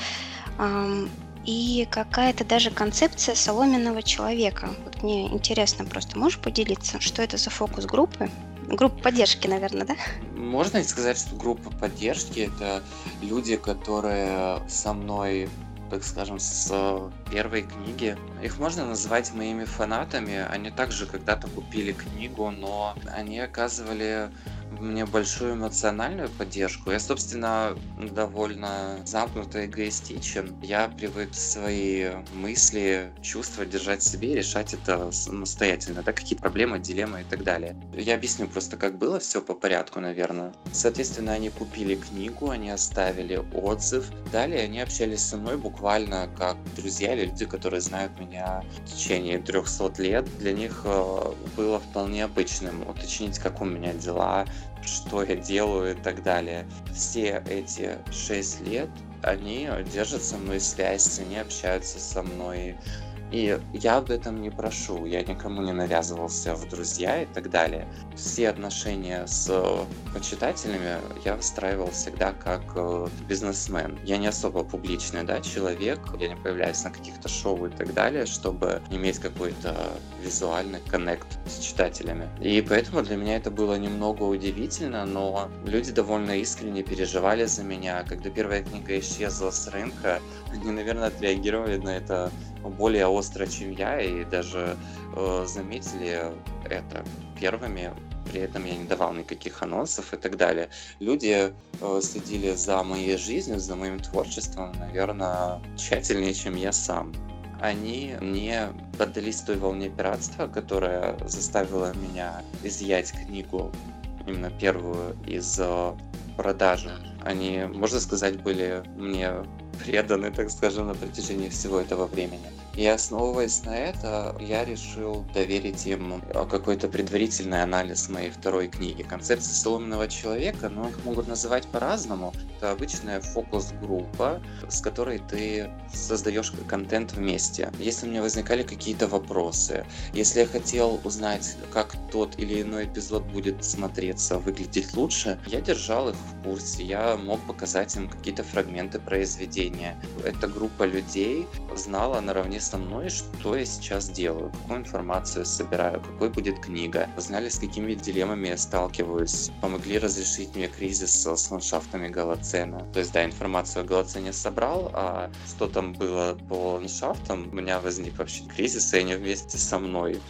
и какая-то даже концепция соломенного человека. Вот мне интересно просто, можешь поделиться, что это за фокус-группы? Группа поддержки, наверное, да? Можно сказать, что группа поддержки это люди, которые со мной так скажем, с первой книги. Их можно назвать моими фанатами. Они также когда-то купили книгу, но они оказывали мне большую эмоциональную поддержку. Я, собственно, довольно замкнуто и эгоистичен. Я привык свои мысли, чувства держать в себе и решать это самостоятельно. Да, какие проблемы, дилеммы и так далее. Я объясню просто, как было все по порядку, наверное. Соответственно, они купили книгу, они оставили отзыв. Далее они общались со мной буквально как друзья или люди, которые знают меня в течение 300 лет. Для них э, было вполне обычным уточнить, как у меня дела, что я делаю и так далее. Все эти шесть лет они держат со мной связь, они общаются со мной, и я об этом не прошу, я никому не навязывался в друзья и так далее. Все отношения с почитателями я выстраивал всегда как э, бизнесмен. Я не особо публичный да, человек, я не появляюсь на каких-то шоу и так далее, чтобы иметь какой-то визуальный коннект с читателями. И поэтому для меня это было немного удивительно, но люди довольно искренне переживали за меня. Когда первая книга исчезла с рынка, они, наверное, отреагировали на это более остро, чем я, и даже э, заметили это первыми. При этом я не давал никаких анонсов и так далее. Люди э, следили за моей жизнью, за моим творчеством, наверное, тщательнее, чем я сам. Они не поддались той волне пиратства, которая заставила меня изъять книгу, именно первую из э, продажи. Они, можно сказать, были мне преданы, так скажем, на протяжении всего этого времени. И основываясь на это, я решил доверить им какой-то предварительный анализ моей второй книги. Концепция соломенного человека, ну, их могут называть по-разному. Это обычная фокус-группа, с которой ты создаешь контент вместе. Если у меня возникали какие-то вопросы, если я хотел узнать, как тот или иной эпизод будет смотреться, выглядеть лучше, я держал их в курсе, я мог показать им какие-то фрагменты произведения. Эта группа людей знала наравне со мной, что я сейчас делаю, какую информацию собираю, какой будет книга, знали, с какими дилеммами я сталкиваюсь, помогли разрешить мне кризис с ландшафтами Голоцена. То есть, да, информацию о Голоцене собрал, а что там было по ландшафтам, у меня возник вообще кризис, и они вместе со мной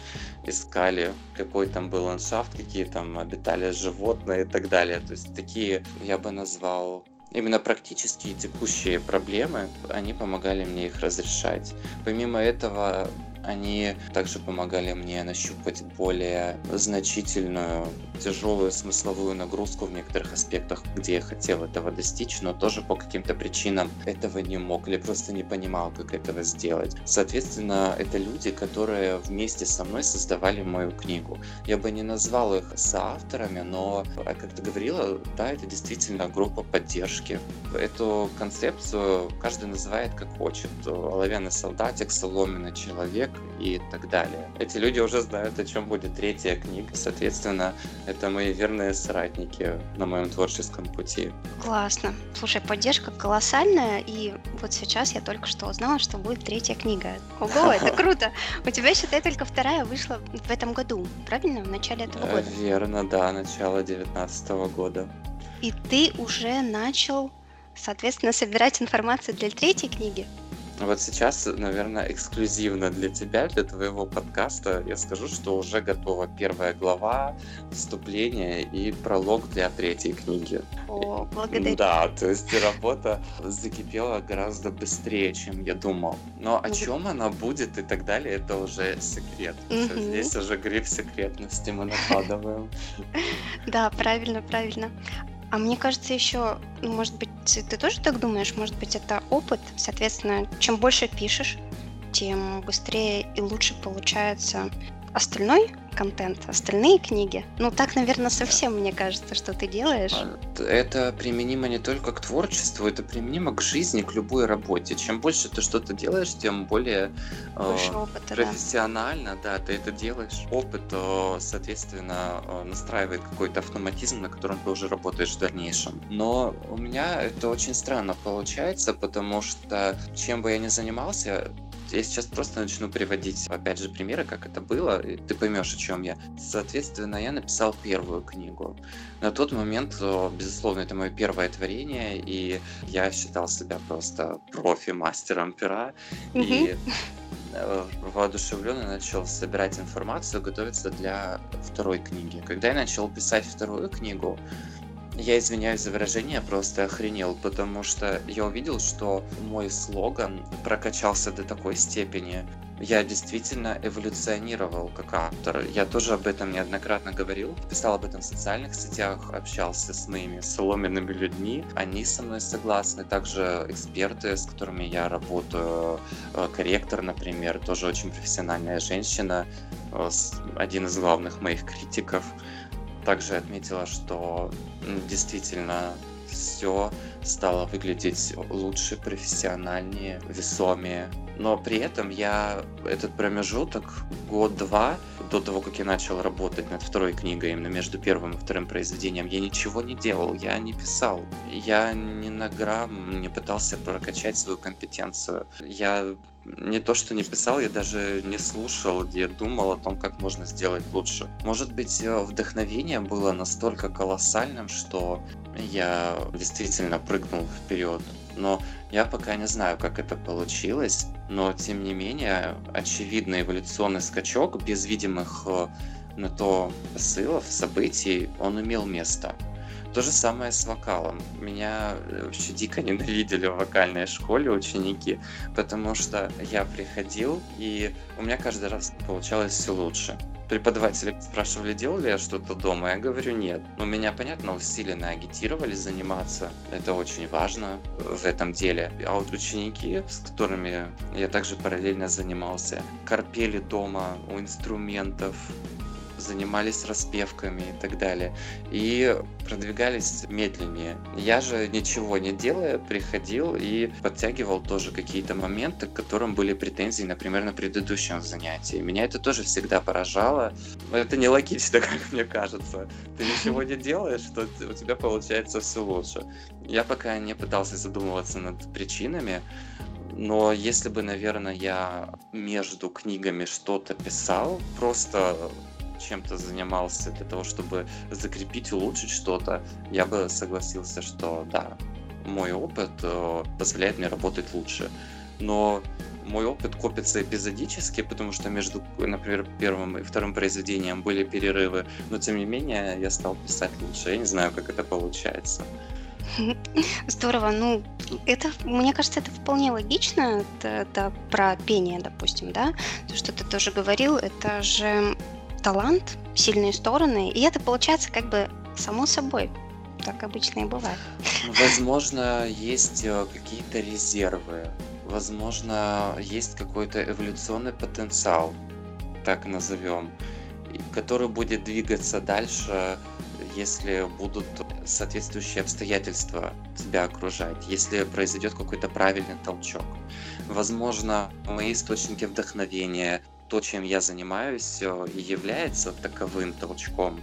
искали, какой там был ландшафт, какие там обитали животные и так далее. То есть такие, я бы назвал именно практические текущие проблемы, они помогали мне их разрешать. Помимо этого, они также помогали мне нащупать более значительную, тяжелую смысловую нагрузку в некоторых аспектах, где я хотел этого достичь, но тоже по каким-то причинам этого не мог или просто не понимал, как этого сделать. Соответственно, это люди, которые вместе со мной создавали мою книгу. Я бы не назвал их соавторами, но, а как ты говорила, да, это действительно группа поддержки. Эту концепцию каждый называет как хочет. Оловянный солдатик, соломенный человек, и так далее. Эти люди уже знают, о чем будет третья книга, соответственно, это мои верные соратники на моем творческом пути. Классно. Слушай, поддержка колоссальная, и вот сейчас я только что узнала, что будет третья книга. Ого, это круто! У тебя, считай, только вторая вышла в этом году, правильно? В начале этого года? Верно, да, начало 2019 года. И ты уже начал, соответственно, собирать информацию для третьей книги? Вот сейчас, наверное, эксклюзивно для тебя, для твоего подкаста, я скажу, что уже готова первая глава, вступление и пролог для третьей книги. О, благодарю. Да, то есть работа закипела гораздо быстрее, чем я думал. Но о чем она будет и так далее, это уже секрет. Здесь уже гриф секретности мы накладываем. Да, правильно, правильно. А мне кажется, еще, ну, может быть, ты тоже так думаешь, может быть, это опыт. Соответственно, чем больше пишешь, тем быстрее и лучше получается остальной контент, остальные книги. Ну, так, наверное, совсем, мне кажется, что ты делаешь. Это применимо не только к творчеству, это применимо к жизни, к любой работе. Чем больше ты что-то делаешь, тем более э, опыта, профессионально, да. да, ты это делаешь. Опыт, э, соответственно, э, настраивает какой-то автоматизм, на котором ты уже работаешь в дальнейшем. Но у меня это очень странно получается, потому что чем бы я ни занимался, я сейчас просто начну приводить, опять же, примеры, как это было, и ты поймешь, о чем я. Соответственно, я написал первую книгу. На тот момент, безусловно, это мое первое творение, и я считал себя просто профи-мастером пера. И э, воодушевленно начал собирать информацию, готовиться для второй книги. Когда я начал писать вторую книгу, я извиняюсь за выражение, просто охренел, потому что я увидел, что мой слоган прокачался до такой степени. Я действительно эволюционировал как автор. Я тоже об этом неоднократно говорил. Писал об этом в социальных сетях, общался с моими соломенными людьми. Они со мной согласны. Также эксперты, с которыми я работаю, э, корректор, например, тоже очень профессиональная женщина, э, один из главных моих критиков также отметила, что действительно все стало выглядеть лучше, профессиональнее, весомее. Но при этом я этот промежуток, год-два, до того, как я начал работать над второй книгой, именно между первым и вторым произведением, я ничего не делал, я не писал. Я ни на грамм не пытался прокачать свою компетенцию. Я не то, что не писал, я даже не слушал, я думал о том, как можно сделать лучше. Может быть, э, вдохновение было настолько колоссальным, что я действительно прыгнул вперед. Но я пока не знаю, как это получилось, но тем не менее, очевидный эволюционный скачок без видимых э, на то посылов, событий, он имел место. То же самое с вокалом. Меня э, вообще дико ненавидели в вокальной школе ученики, потому что я приходил, и у меня каждый раз получалось все лучше. преподаватели спрашивали, делал ли я что-то дома, я говорю нет. Но меня, понятно, усиленно агитировали заниматься. Это очень важно в этом деле. А вот ученики, с которыми я также параллельно занимался, корпели дома у инструментов, занимались распевками и так далее. И продвигались медленнее. Я же ничего не делая, приходил и подтягивал тоже какие-то моменты, к которым были претензии, например, на предыдущем занятии. Меня это тоже всегда поражало. Это нелогично, как мне кажется. Ты ничего не делаешь, что у тебя получается все лучше. Я пока не пытался задумываться над причинами, но если бы, наверное, я между книгами что-то писал, просто чем-то занимался для того, чтобы закрепить, улучшить что-то, я бы согласился, что да, мой опыт э, позволяет мне работать лучше. Но мой опыт копится эпизодически, потому что между, например, первым и вторым произведением были перерывы, но тем не менее я стал писать лучше. Я не знаю, как это получается. Здорово. Ну, это, мне кажется, это вполне логично. Это, это про пение, допустим, да? То, что ты тоже говорил, это же талант, сильные стороны, и это получается как бы само собой. Так обычно и бывает. Возможно, есть э, какие-то резервы, возможно, есть какой-то эволюционный потенциал, так назовем, который будет двигаться дальше, если будут соответствующие обстоятельства тебя окружать, если произойдет какой-то правильный толчок. Возможно, мои источники вдохновения, то, чем я занимаюсь, и является таковым толчком.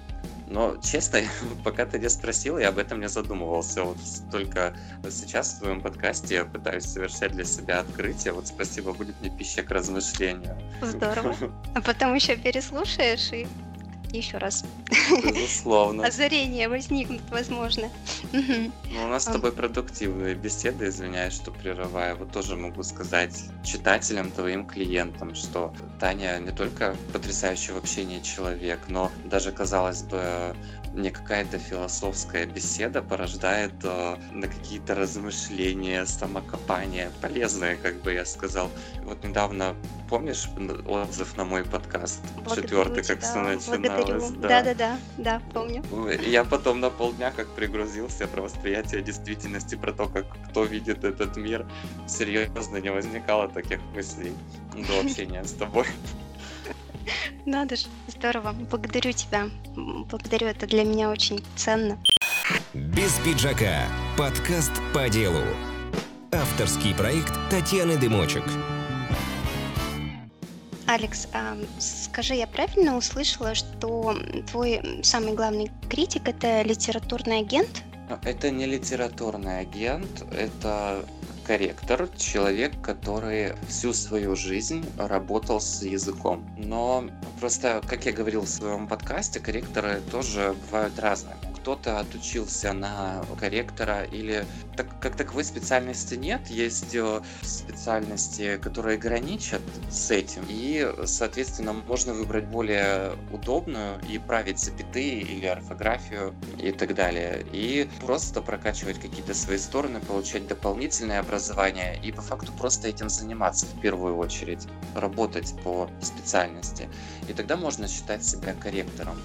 Но, честно, пока ты не спросил, я об этом не задумывался. Вот только сейчас в твоем подкасте я пытаюсь совершать для себя открытие. Вот спасибо, будет мне пища к размышлению. Здорово. А потом еще переслушаешь и еще раз. Безусловно. Озарение возникнут, возможно. Ну, у нас с тобой продуктивные беседы, извиняюсь, что прерываю. Вот тоже могу сказать читателям, твоим клиентам, что Таня не только потрясающий в общении человек, но даже, казалось бы, не какая-то философская беседа порождает э, на какие-то размышления, самокопания, полезные, как бы я сказал. Вот недавно, помнишь отзыв на мой подкаст? Четвертый, как все начиналось. Да. да, да, да, помню. Я потом на полдня как пригрузился про восприятие действительности, про то, как кто видит этот мир. Серьезно, не возникало таких мыслей до общения с тобой. Надо же, здорово. Благодарю тебя. Благодарю, это для меня очень ценно. Без пиджака. Подкаст по делу. Авторский проект Татьяны Дымочек. Алекс, а скажи, я правильно услышала, что твой самый главный критик это литературный агент? Это не литературный агент, это корректор, человек, который всю свою жизнь работал с языком. Но просто, как я говорил в своем подкасте, корректоры тоже бывают разными кто-то отучился на корректора или так как таковой специальности нет, есть э, специальности, которые граничат с этим, и, соответственно, можно выбрать более удобную и править запятые или орфографию и так далее, и просто прокачивать какие-то свои стороны, получать дополнительное образование и по факту просто этим заниматься в первую очередь, работать по специальности. И тогда можно считать себя корректором.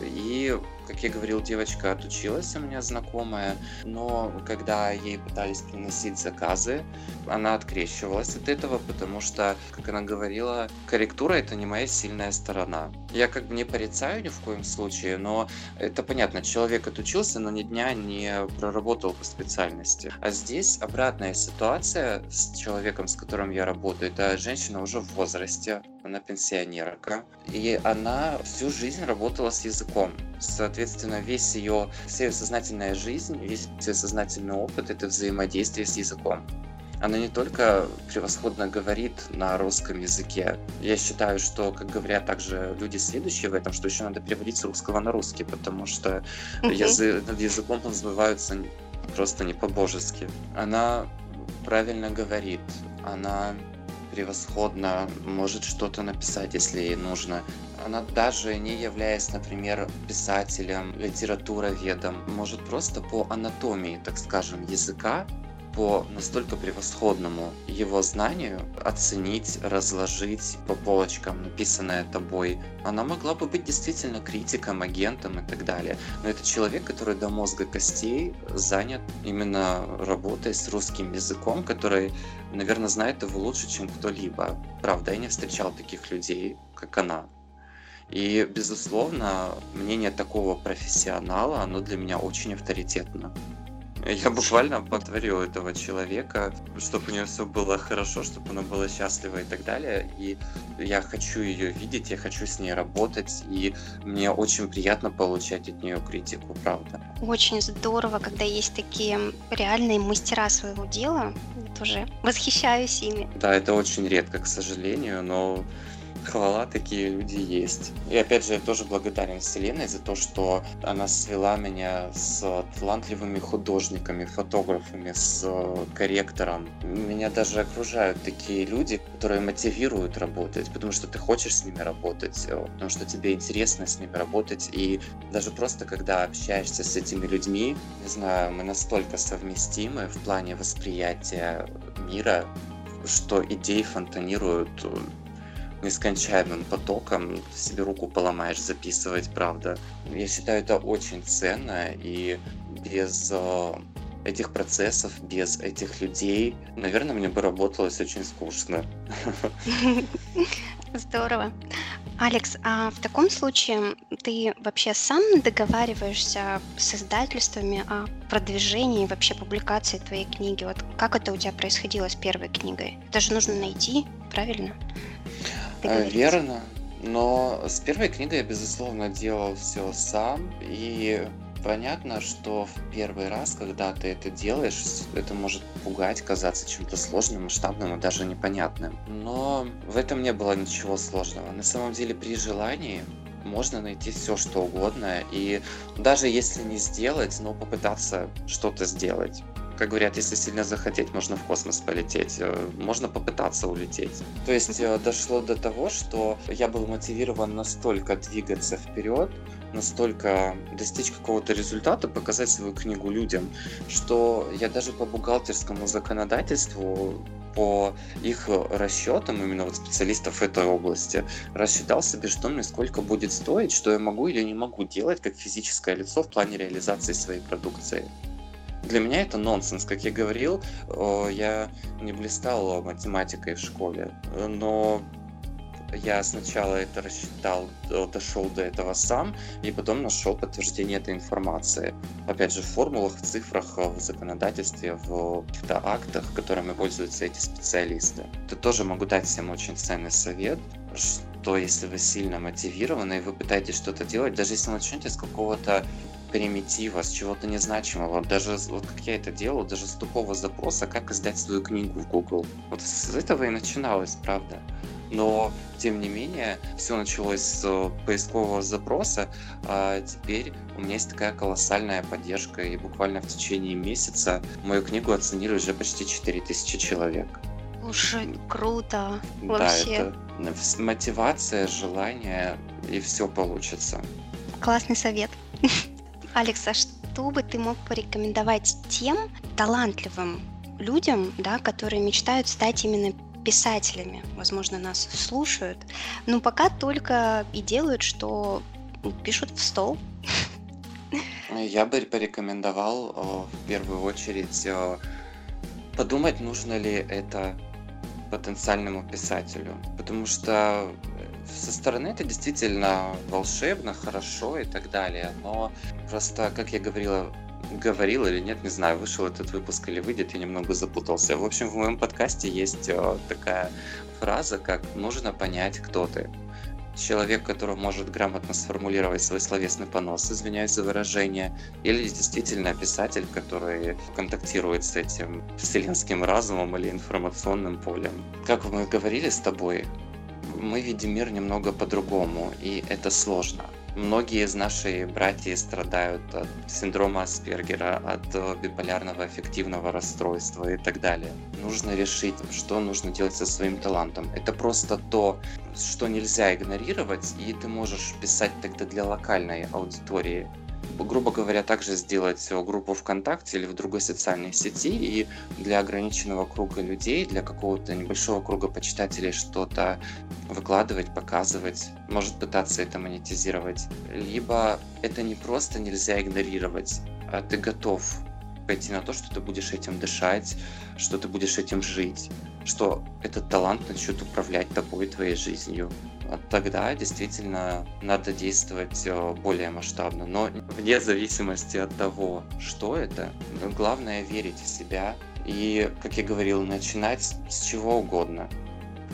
И, как я говорил, девочка отучилась у меня знакомая, но когда ей пытались приносить заказы, она открещивалась от этого, потому что, как она говорила, корректура это не моя сильная сторона. Я как бы не порицаю ни в коем случае, но это понятно, человек отучился, но ни дня не проработал по специальности. А здесь обратная ситуация с человеком, с которым я работаю, это женщина уже в возрасте, она пенсионерка, и она всю жизнь работала с языком. Соответственно, весь ее, вся ее сознательная жизнь, весь ее сознательный опыт — это взаимодействие с языком. Она не только превосходно говорит на русском языке. Я считаю, что, как говорят также люди следующие в этом, что еще надо переводить с русского на русский, потому что uh-huh. язы, над языком разбиваются просто не по-божески. Она правильно говорит, она превосходно может что-то написать, если ей нужно. Она даже не являясь, например, писателем, литературоведом, может просто по анатомии, так скажем, языка по настолько превосходному его знанию оценить, разложить по полочкам написанное тобой. Она могла бы быть действительно критиком, агентом и так далее. Но это человек, который до мозга костей занят именно работой с русским языком, который, наверное, знает его лучше, чем кто-либо. Правда, я не встречал таких людей, как она. И, безусловно, мнение такого профессионала, оно для меня очень авторитетно. Я буквально потворил этого человека, чтобы у нее все было хорошо, чтобы она была счастлива и так далее. И я хочу ее видеть, я хочу с ней работать, и мне очень приятно получать от нее критику, правда. Очень здорово, когда есть такие реальные мастера своего дела. Я тоже восхищаюсь ими. Да, это очень редко, к сожалению, но хвала, такие люди есть. И опять же, я тоже благодарен Вселенной за то, что она свела меня с талантливыми художниками, фотографами, с корректором. Меня даже окружают такие люди, которые мотивируют работать, потому что ты хочешь с ними работать, э, потому что тебе интересно с ними работать. И даже просто, когда общаешься с этими людьми, не знаю, мы настолько совместимы в плане восприятия мира, что идеи фонтанируют нескончаемым потоком себе руку поломаешь записывать, правда. Я считаю это очень ценно, и без э, этих процессов, без этих людей, наверное, мне бы работалось очень скучно. Здорово. Алекс, а в таком случае ты вообще сам договариваешься с издательствами о продвижении вообще публикации твоей книги? Вот как это у тебя происходило с первой книгой? Это же нужно найти, правильно? Э, верно. Но с первой книгой я, безусловно, делал все сам. И понятно, что в первый раз, когда ты это делаешь, это может пугать, казаться чем-то сложным, масштабным и даже непонятным. Но в этом не было ничего сложного. На самом деле, при желании можно найти все, что угодно. И даже если не сделать, но попытаться что-то сделать как говорят, если сильно захотеть, можно в космос полететь, э, можно попытаться улететь. То есть э, дошло до того, что я был мотивирован настолько двигаться вперед, настолько достичь какого-то результата, показать свою книгу людям, что я даже по бухгалтерскому законодательству по их расчетам, именно вот специалистов этой области, рассчитал себе, что мне сколько будет стоить, что я могу или не могу делать как физическое лицо в плане реализации своей продукции. Для меня это нонсенс. Как я говорил, я не блистал математикой в школе, но я сначала это рассчитал, дошел до этого сам, и потом нашел подтверждение этой информации. Опять же, в формулах, в цифрах, в законодательстве, в каких-то актах, которыми пользуются эти специалисты. Тут тоже могу дать всем очень ценный совет, что если вы сильно мотивированы и вы пытаетесь что-то делать, даже если начнете с какого-то примитива, с чего-то незначимого. Даже вот как я это делал, даже с тупого запроса, как издать свою книгу в Google. Вот с этого и начиналось, правда. Но, тем не менее, все началось с поискового запроса, а теперь у меня есть такая колоссальная поддержка, и буквально в течение месяца мою книгу оценили уже почти 4000 человек. Уже круто. Вообще. Да, это мотивация, желание, и все получится. Классный совет. Алекс, а что бы ты мог порекомендовать тем талантливым людям, да, которые мечтают стать именно писателями, возможно, нас слушают, но пока только и делают, что пишут в стол. Я бы порекомендовал э, в первую очередь э, подумать, нужно ли это потенциальному писателю, потому что со стороны это действительно волшебно, хорошо и так далее, но просто, как я говорила, говорил или нет, не знаю, вышел этот выпуск или выйдет, я немного запутался. В общем, в моем подкасте есть э, такая фраза, как «нужно понять, кто ты». Человек, который может грамотно сформулировать свой словесный понос, извиняюсь за выражение, или действительно писатель, который контактирует с этим вселенским разумом или информационным полем. Как мы говорили с тобой, мы видим мир немного по-другому, и это сложно. Многие из наших братьев страдают от синдрома Аспергера, от э, биполярного аффективного расстройства и так далее. Нужно решить, что нужно делать со своим талантом. Это просто то, что нельзя игнорировать, и ты можешь писать тогда для локальной аудитории. Грубо говоря, также сделать э, группу ВКонтакте или в другой социальной сети и для ограниченного круга людей, для какого-то небольшого круга почитателей что-то выкладывать, показывать, может пытаться это монетизировать. Либо это не просто нельзя игнорировать, а ты готов пойти на то, что ты будешь этим дышать, что ты будешь этим жить, что этот талант начнет управлять тобой, твоей жизнью. Тогда действительно надо действовать э, более масштабно. Но вне зависимости от того, что это, главное верить в себя и, как я говорил, начинать с чего угодно.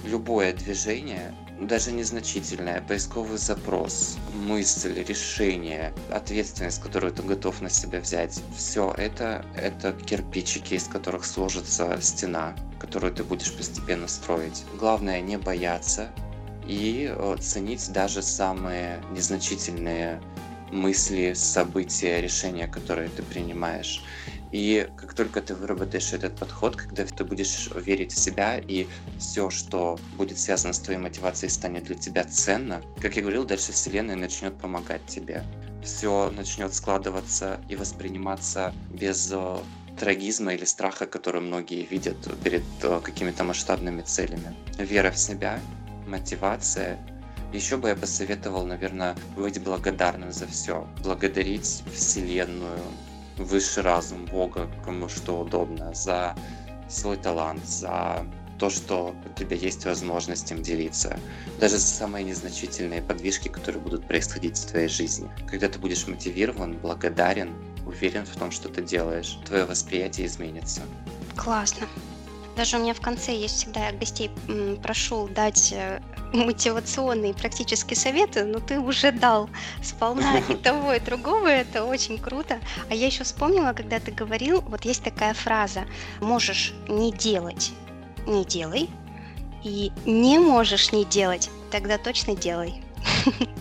Любое движение даже незначительное, поисковый запрос, мысль, решение, ответственность, которую ты готов на себя взять, все это, это кирпичики, из которых сложится стена, которую ты будешь постепенно строить. Главное не бояться и э, ценить даже самые незначительные мысли, события, решения, которые ты принимаешь. И как только ты выработаешь этот подход, когда ты будешь верить в себя, и все, что будет связано с твоей мотивацией, станет для тебя ценно, как я говорил, дальше Вселенная начнет помогать тебе. Все начнет складываться и восприниматься без э, трагизма или страха, который многие видят перед э, какими-то масштабными целями. Вера в себя, мотивация еще бы я посоветовал, наверное, быть благодарным за все. Благодарить Вселенную, высший разум Бога, кому что удобно, за свой талант, за то, что у тебя есть возможность им делиться. Даже за самые незначительные подвижки, которые будут происходить в твоей жизни. Когда ты будешь мотивирован, благодарен, уверен в том, что ты делаешь, твое восприятие изменится. Классно. Даже у меня в конце есть всегда гостей прошу дать э, мотивационные практические советы, но ты уже дал сполна и того, и другого, это очень круто. А я еще вспомнила, когда ты говорил, вот есть такая фраза, можешь не делать, не делай, и не можешь не делать, тогда точно делай.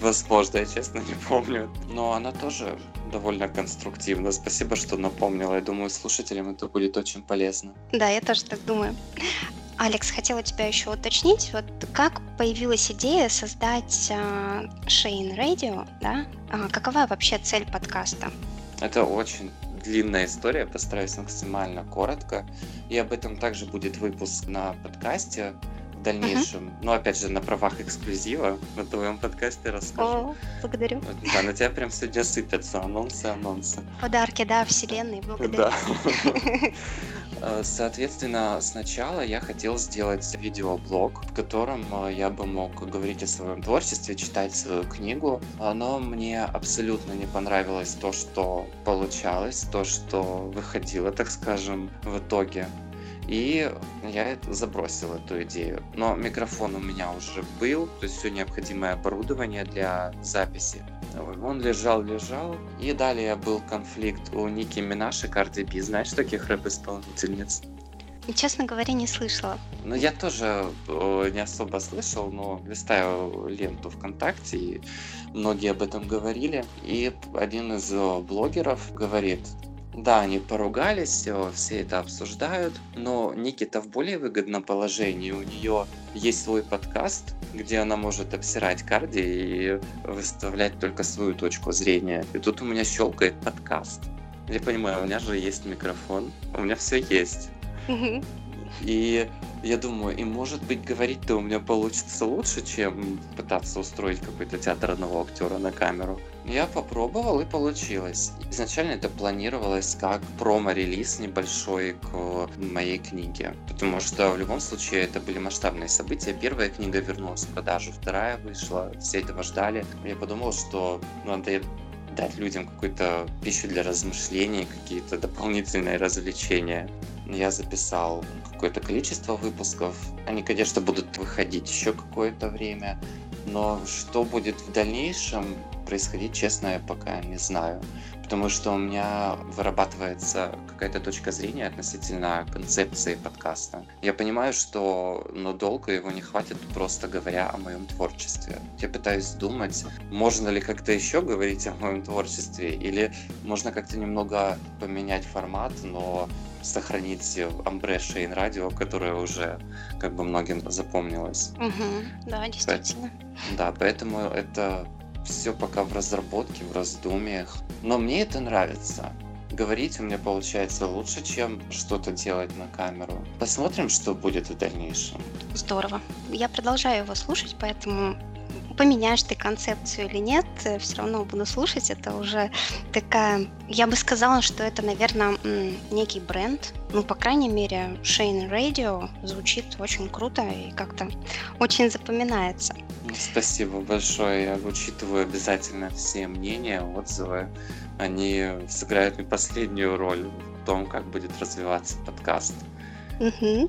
Возможно, я честно не помню. Но она тоже довольно конструктивно. Спасибо, что напомнила. Я думаю, слушателям это будет очень полезно. Да, я тоже так думаю. Алекс, хотела тебя еще уточнить, вот как появилась идея создать uh, Shane Radio, да? Uh, какова вообще цель подкаста? Это очень длинная история, постараюсь максимально коротко. И об этом также будет выпуск на подкасте в дальнейшем. Uh-huh. Но опять же, на правах эксклюзива на твоем подкасте расскажу. О, благодарю. Да, на тебя прям сегодня сыпятся анонсы, анонсы. Подарки, да, вселенной, благодарю. Да. Э, соответственно, сначала я хотел сделать видеоблог, в котором э, я бы мог говорить о своем творчестве, читать свою книгу, но мне абсолютно не понравилось то, что получалось, то, что выходило, так скажем, в итоге. И я забросил эту идею. Но микрофон у меня уже был, то есть все необходимое оборудование для записи. Он лежал, лежал. И далее был конфликт у Ники Минаж и Карди Би. Знаешь таких рэп-исполнительниц? Честно говоря, не слышала. Ну, я тоже не особо слышал, но листаю ленту ВКонтакте, и многие об этом говорили. И один из блогеров говорит, да, они поругались, все, все это обсуждают, но Никита в более выгодном положении. У нее есть свой подкаст, где она может обсирать Карди и выставлять только свою точку зрения. И тут у меня щелкает подкаст. Я понимаю, у меня же есть микрофон, у меня все есть. И я думаю, и может быть говорить-то у меня получится лучше, чем пытаться устроить какой-то театр одного актера на камеру. Я попробовал и получилось. Изначально это планировалось как промо-релиз небольшой к моей книге. Потому что в любом случае это были масштабные события. Первая книга вернулась в продажу, вторая вышла, все этого ждали. Я подумал, что надо дать людям какую-то пищу для размышлений, какие-то дополнительные развлечения. Я записал какое-то количество выпусков. Они, конечно, будут выходить еще какое-то время. Но что будет в дальнейшем происходить, честно, я пока не знаю. Потому что у меня вырабатывается какая-то точка зрения относительно концепции подкаста. Я понимаю, что ну, долго его не хватит, просто говоря о моем творчестве. Я пытаюсь думать, можно ли как-то еще говорить о моем творчестве, или можно как-то немного поменять формат, но сохранить амбре Шейн радио, которое уже как бы многим запомнилось. Угу, да, действительно. Да, поэтому это все пока в разработке, в раздумьях. Но мне это нравится. Говорить у меня получается лучше, чем что-то делать на камеру. Посмотрим, что будет в дальнейшем. Здорово. Я продолжаю его слушать, поэтому поменяешь ты концепцию или нет, э, все равно буду слушать. Это уже такая... Я бы сказала, что это, наверное, некий бренд. Ну, по крайней мере, Shane Radio звучит очень круто и как-то очень запоминается. Спасибо большое. Я учитываю обязательно все мнения, отзывы они сыграют не последнюю роль в том, как будет развиваться подкаст. Угу.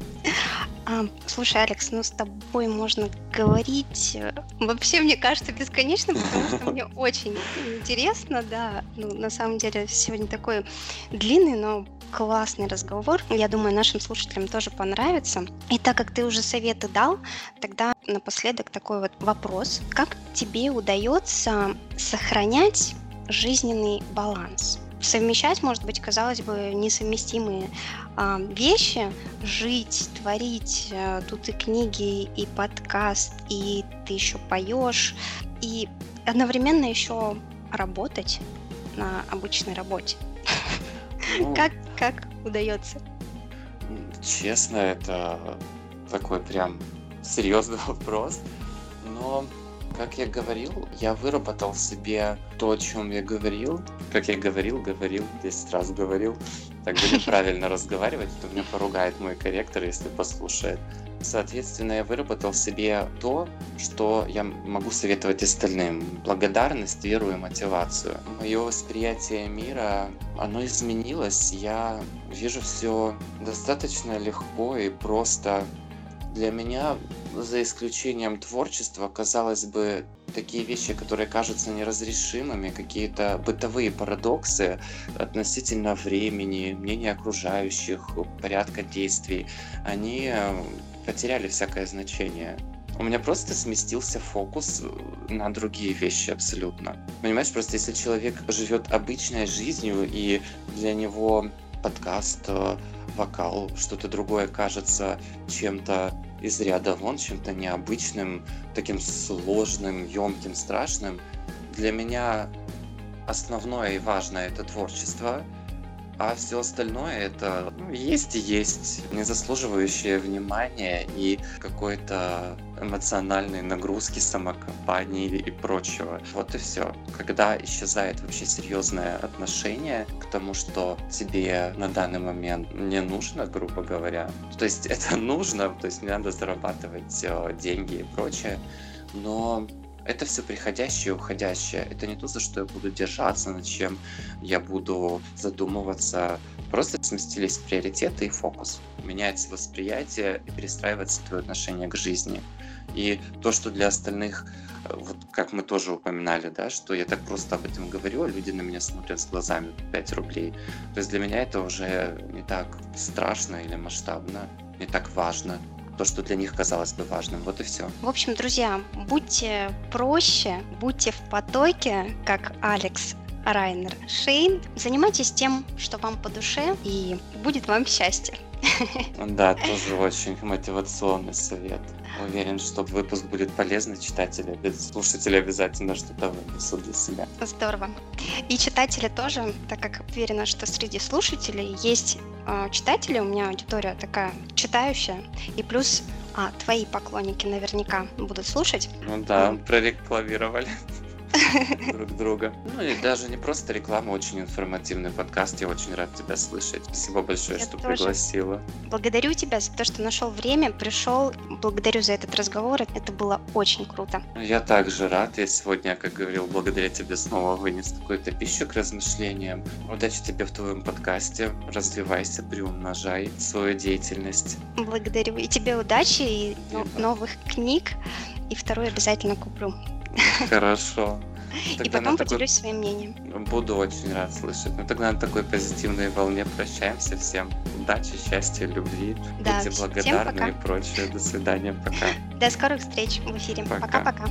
А, слушай, Алекс, ну с тобой можно говорить э, вообще, мне кажется, бесконечно, потому что мне очень интересно, да. Ну, на самом деле, сегодня такой длинный, но классный разговор. Я думаю, нашим слушателям тоже понравится. И так как ты уже советы дал, тогда напоследок такой вот вопрос. Как тебе удается сохранять жизненный баланс. Совмещать, может быть, казалось бы, несовместимые э, вещи, жить, творить, э, тут и книги, и подкаст, и ты еще поешь, и одновременно еще работать на обычной работе. Ну, как, как удается? Честно, это такой прям серьезный вопрос, но как я говорил, я выработал себе то, о чем я говорил. Как я говорил, говорил, 10 раз говорил. Так будет правильно разговаривать, то меня поругает мой корректор, если послушает. Соответственно, я выработал себе то, что я могу советовать остальным. Благодарность, веру и мотивацию. Мое восприятие мира, оно изменилось. Я вижу все достаточно легко и просто. Для меня за исключением творчества, казалось бы, такие вещи, которые кажутся неразрешимыми, какие-то бытовые парадоксы относительно времени, мнения окружающих, порядка действий, они э, потеряли всякое значение. У меня просто сместился фокус на другие вещи абсолютно. Понимаешь, просто если человек живет обычной жизнью, и для него подкаст, э, вокал, что-то другое кажется чем-то из ряда вон, чем-то необычным, таким сложным, емким, страшным. Для меня основное и важное это творчество, а все остальное это ну, есть и есть, не заслуживающее внимания и какой-то эмоциональной нагрузки, самокомпании и прочего. Вот и все. Когда исчезает вообще серьезное отношение к тому, что тебе на данный момент не нужно, грубо говоря. То есть это нужно, то есть не надо зарабатывать э, деньги и прочее, но это все приходящее и уходящее. Это не то, за что я буду держаться, над чем я буду задумываться. Просто сместились приоритеты и фокус. Меняется восприятие и перестраивается твое отношение к жизни. И то, что для остальных, э, вот как мы тоже упоминали, да, что я так просто об этом говорю, а люди на меня смотрят с глазами 5 рублей. То есть для меня это уже не так страшно или масштабно, не так важно то, что для них казалось бы важным. Вот и все. В общем, друзья, будьте проще, будьте в потоке, как Алекс Райнер Шейн. Занимайтесь тем, что вам по душе, и будет вам счастье. Да, тоже очень мотивационный совет. Уверен, что выпуск будет полезный читатели, слушатели обязательно что-то вынесут для себя. Здорово. И читатели тоже, так как уверена, что среди слушателей есть э, читатели, у меня аудитория такая читающая, и плюс а, твои поклонники наверняка будут слушать. Ну да, прорекламировали друг друга. Ну и даже не просто реклама, очень информативный подкаст. Я очень рад тебя слышать. Спасибо большое, Я что тоже. пригласила. Благодарю тебя за то, что нашел время, пришел. Благодарю за этот разговор. Это было очень круто. Я также рад. Я сегодня, как говорил, благодаря тебе снова вынес какую-то пищу к размышлениям. Удачи тебе в твоем подкасте. Развивайся, приумножай свою деятельность. Благодарю. И тебе удачи и новых книг. И вторую обязательно куплю. Хорошо. Тогда и потом поделюсь такой... своим мнением. Буду очень рад слышать. Ну тогда на такой позитивной волне прощаемся всем. Удачи, счастья, любви. Да, Будьте благодарны и прочее. До свидания. Пока. До скорых встреч в эфире. Пока-пока.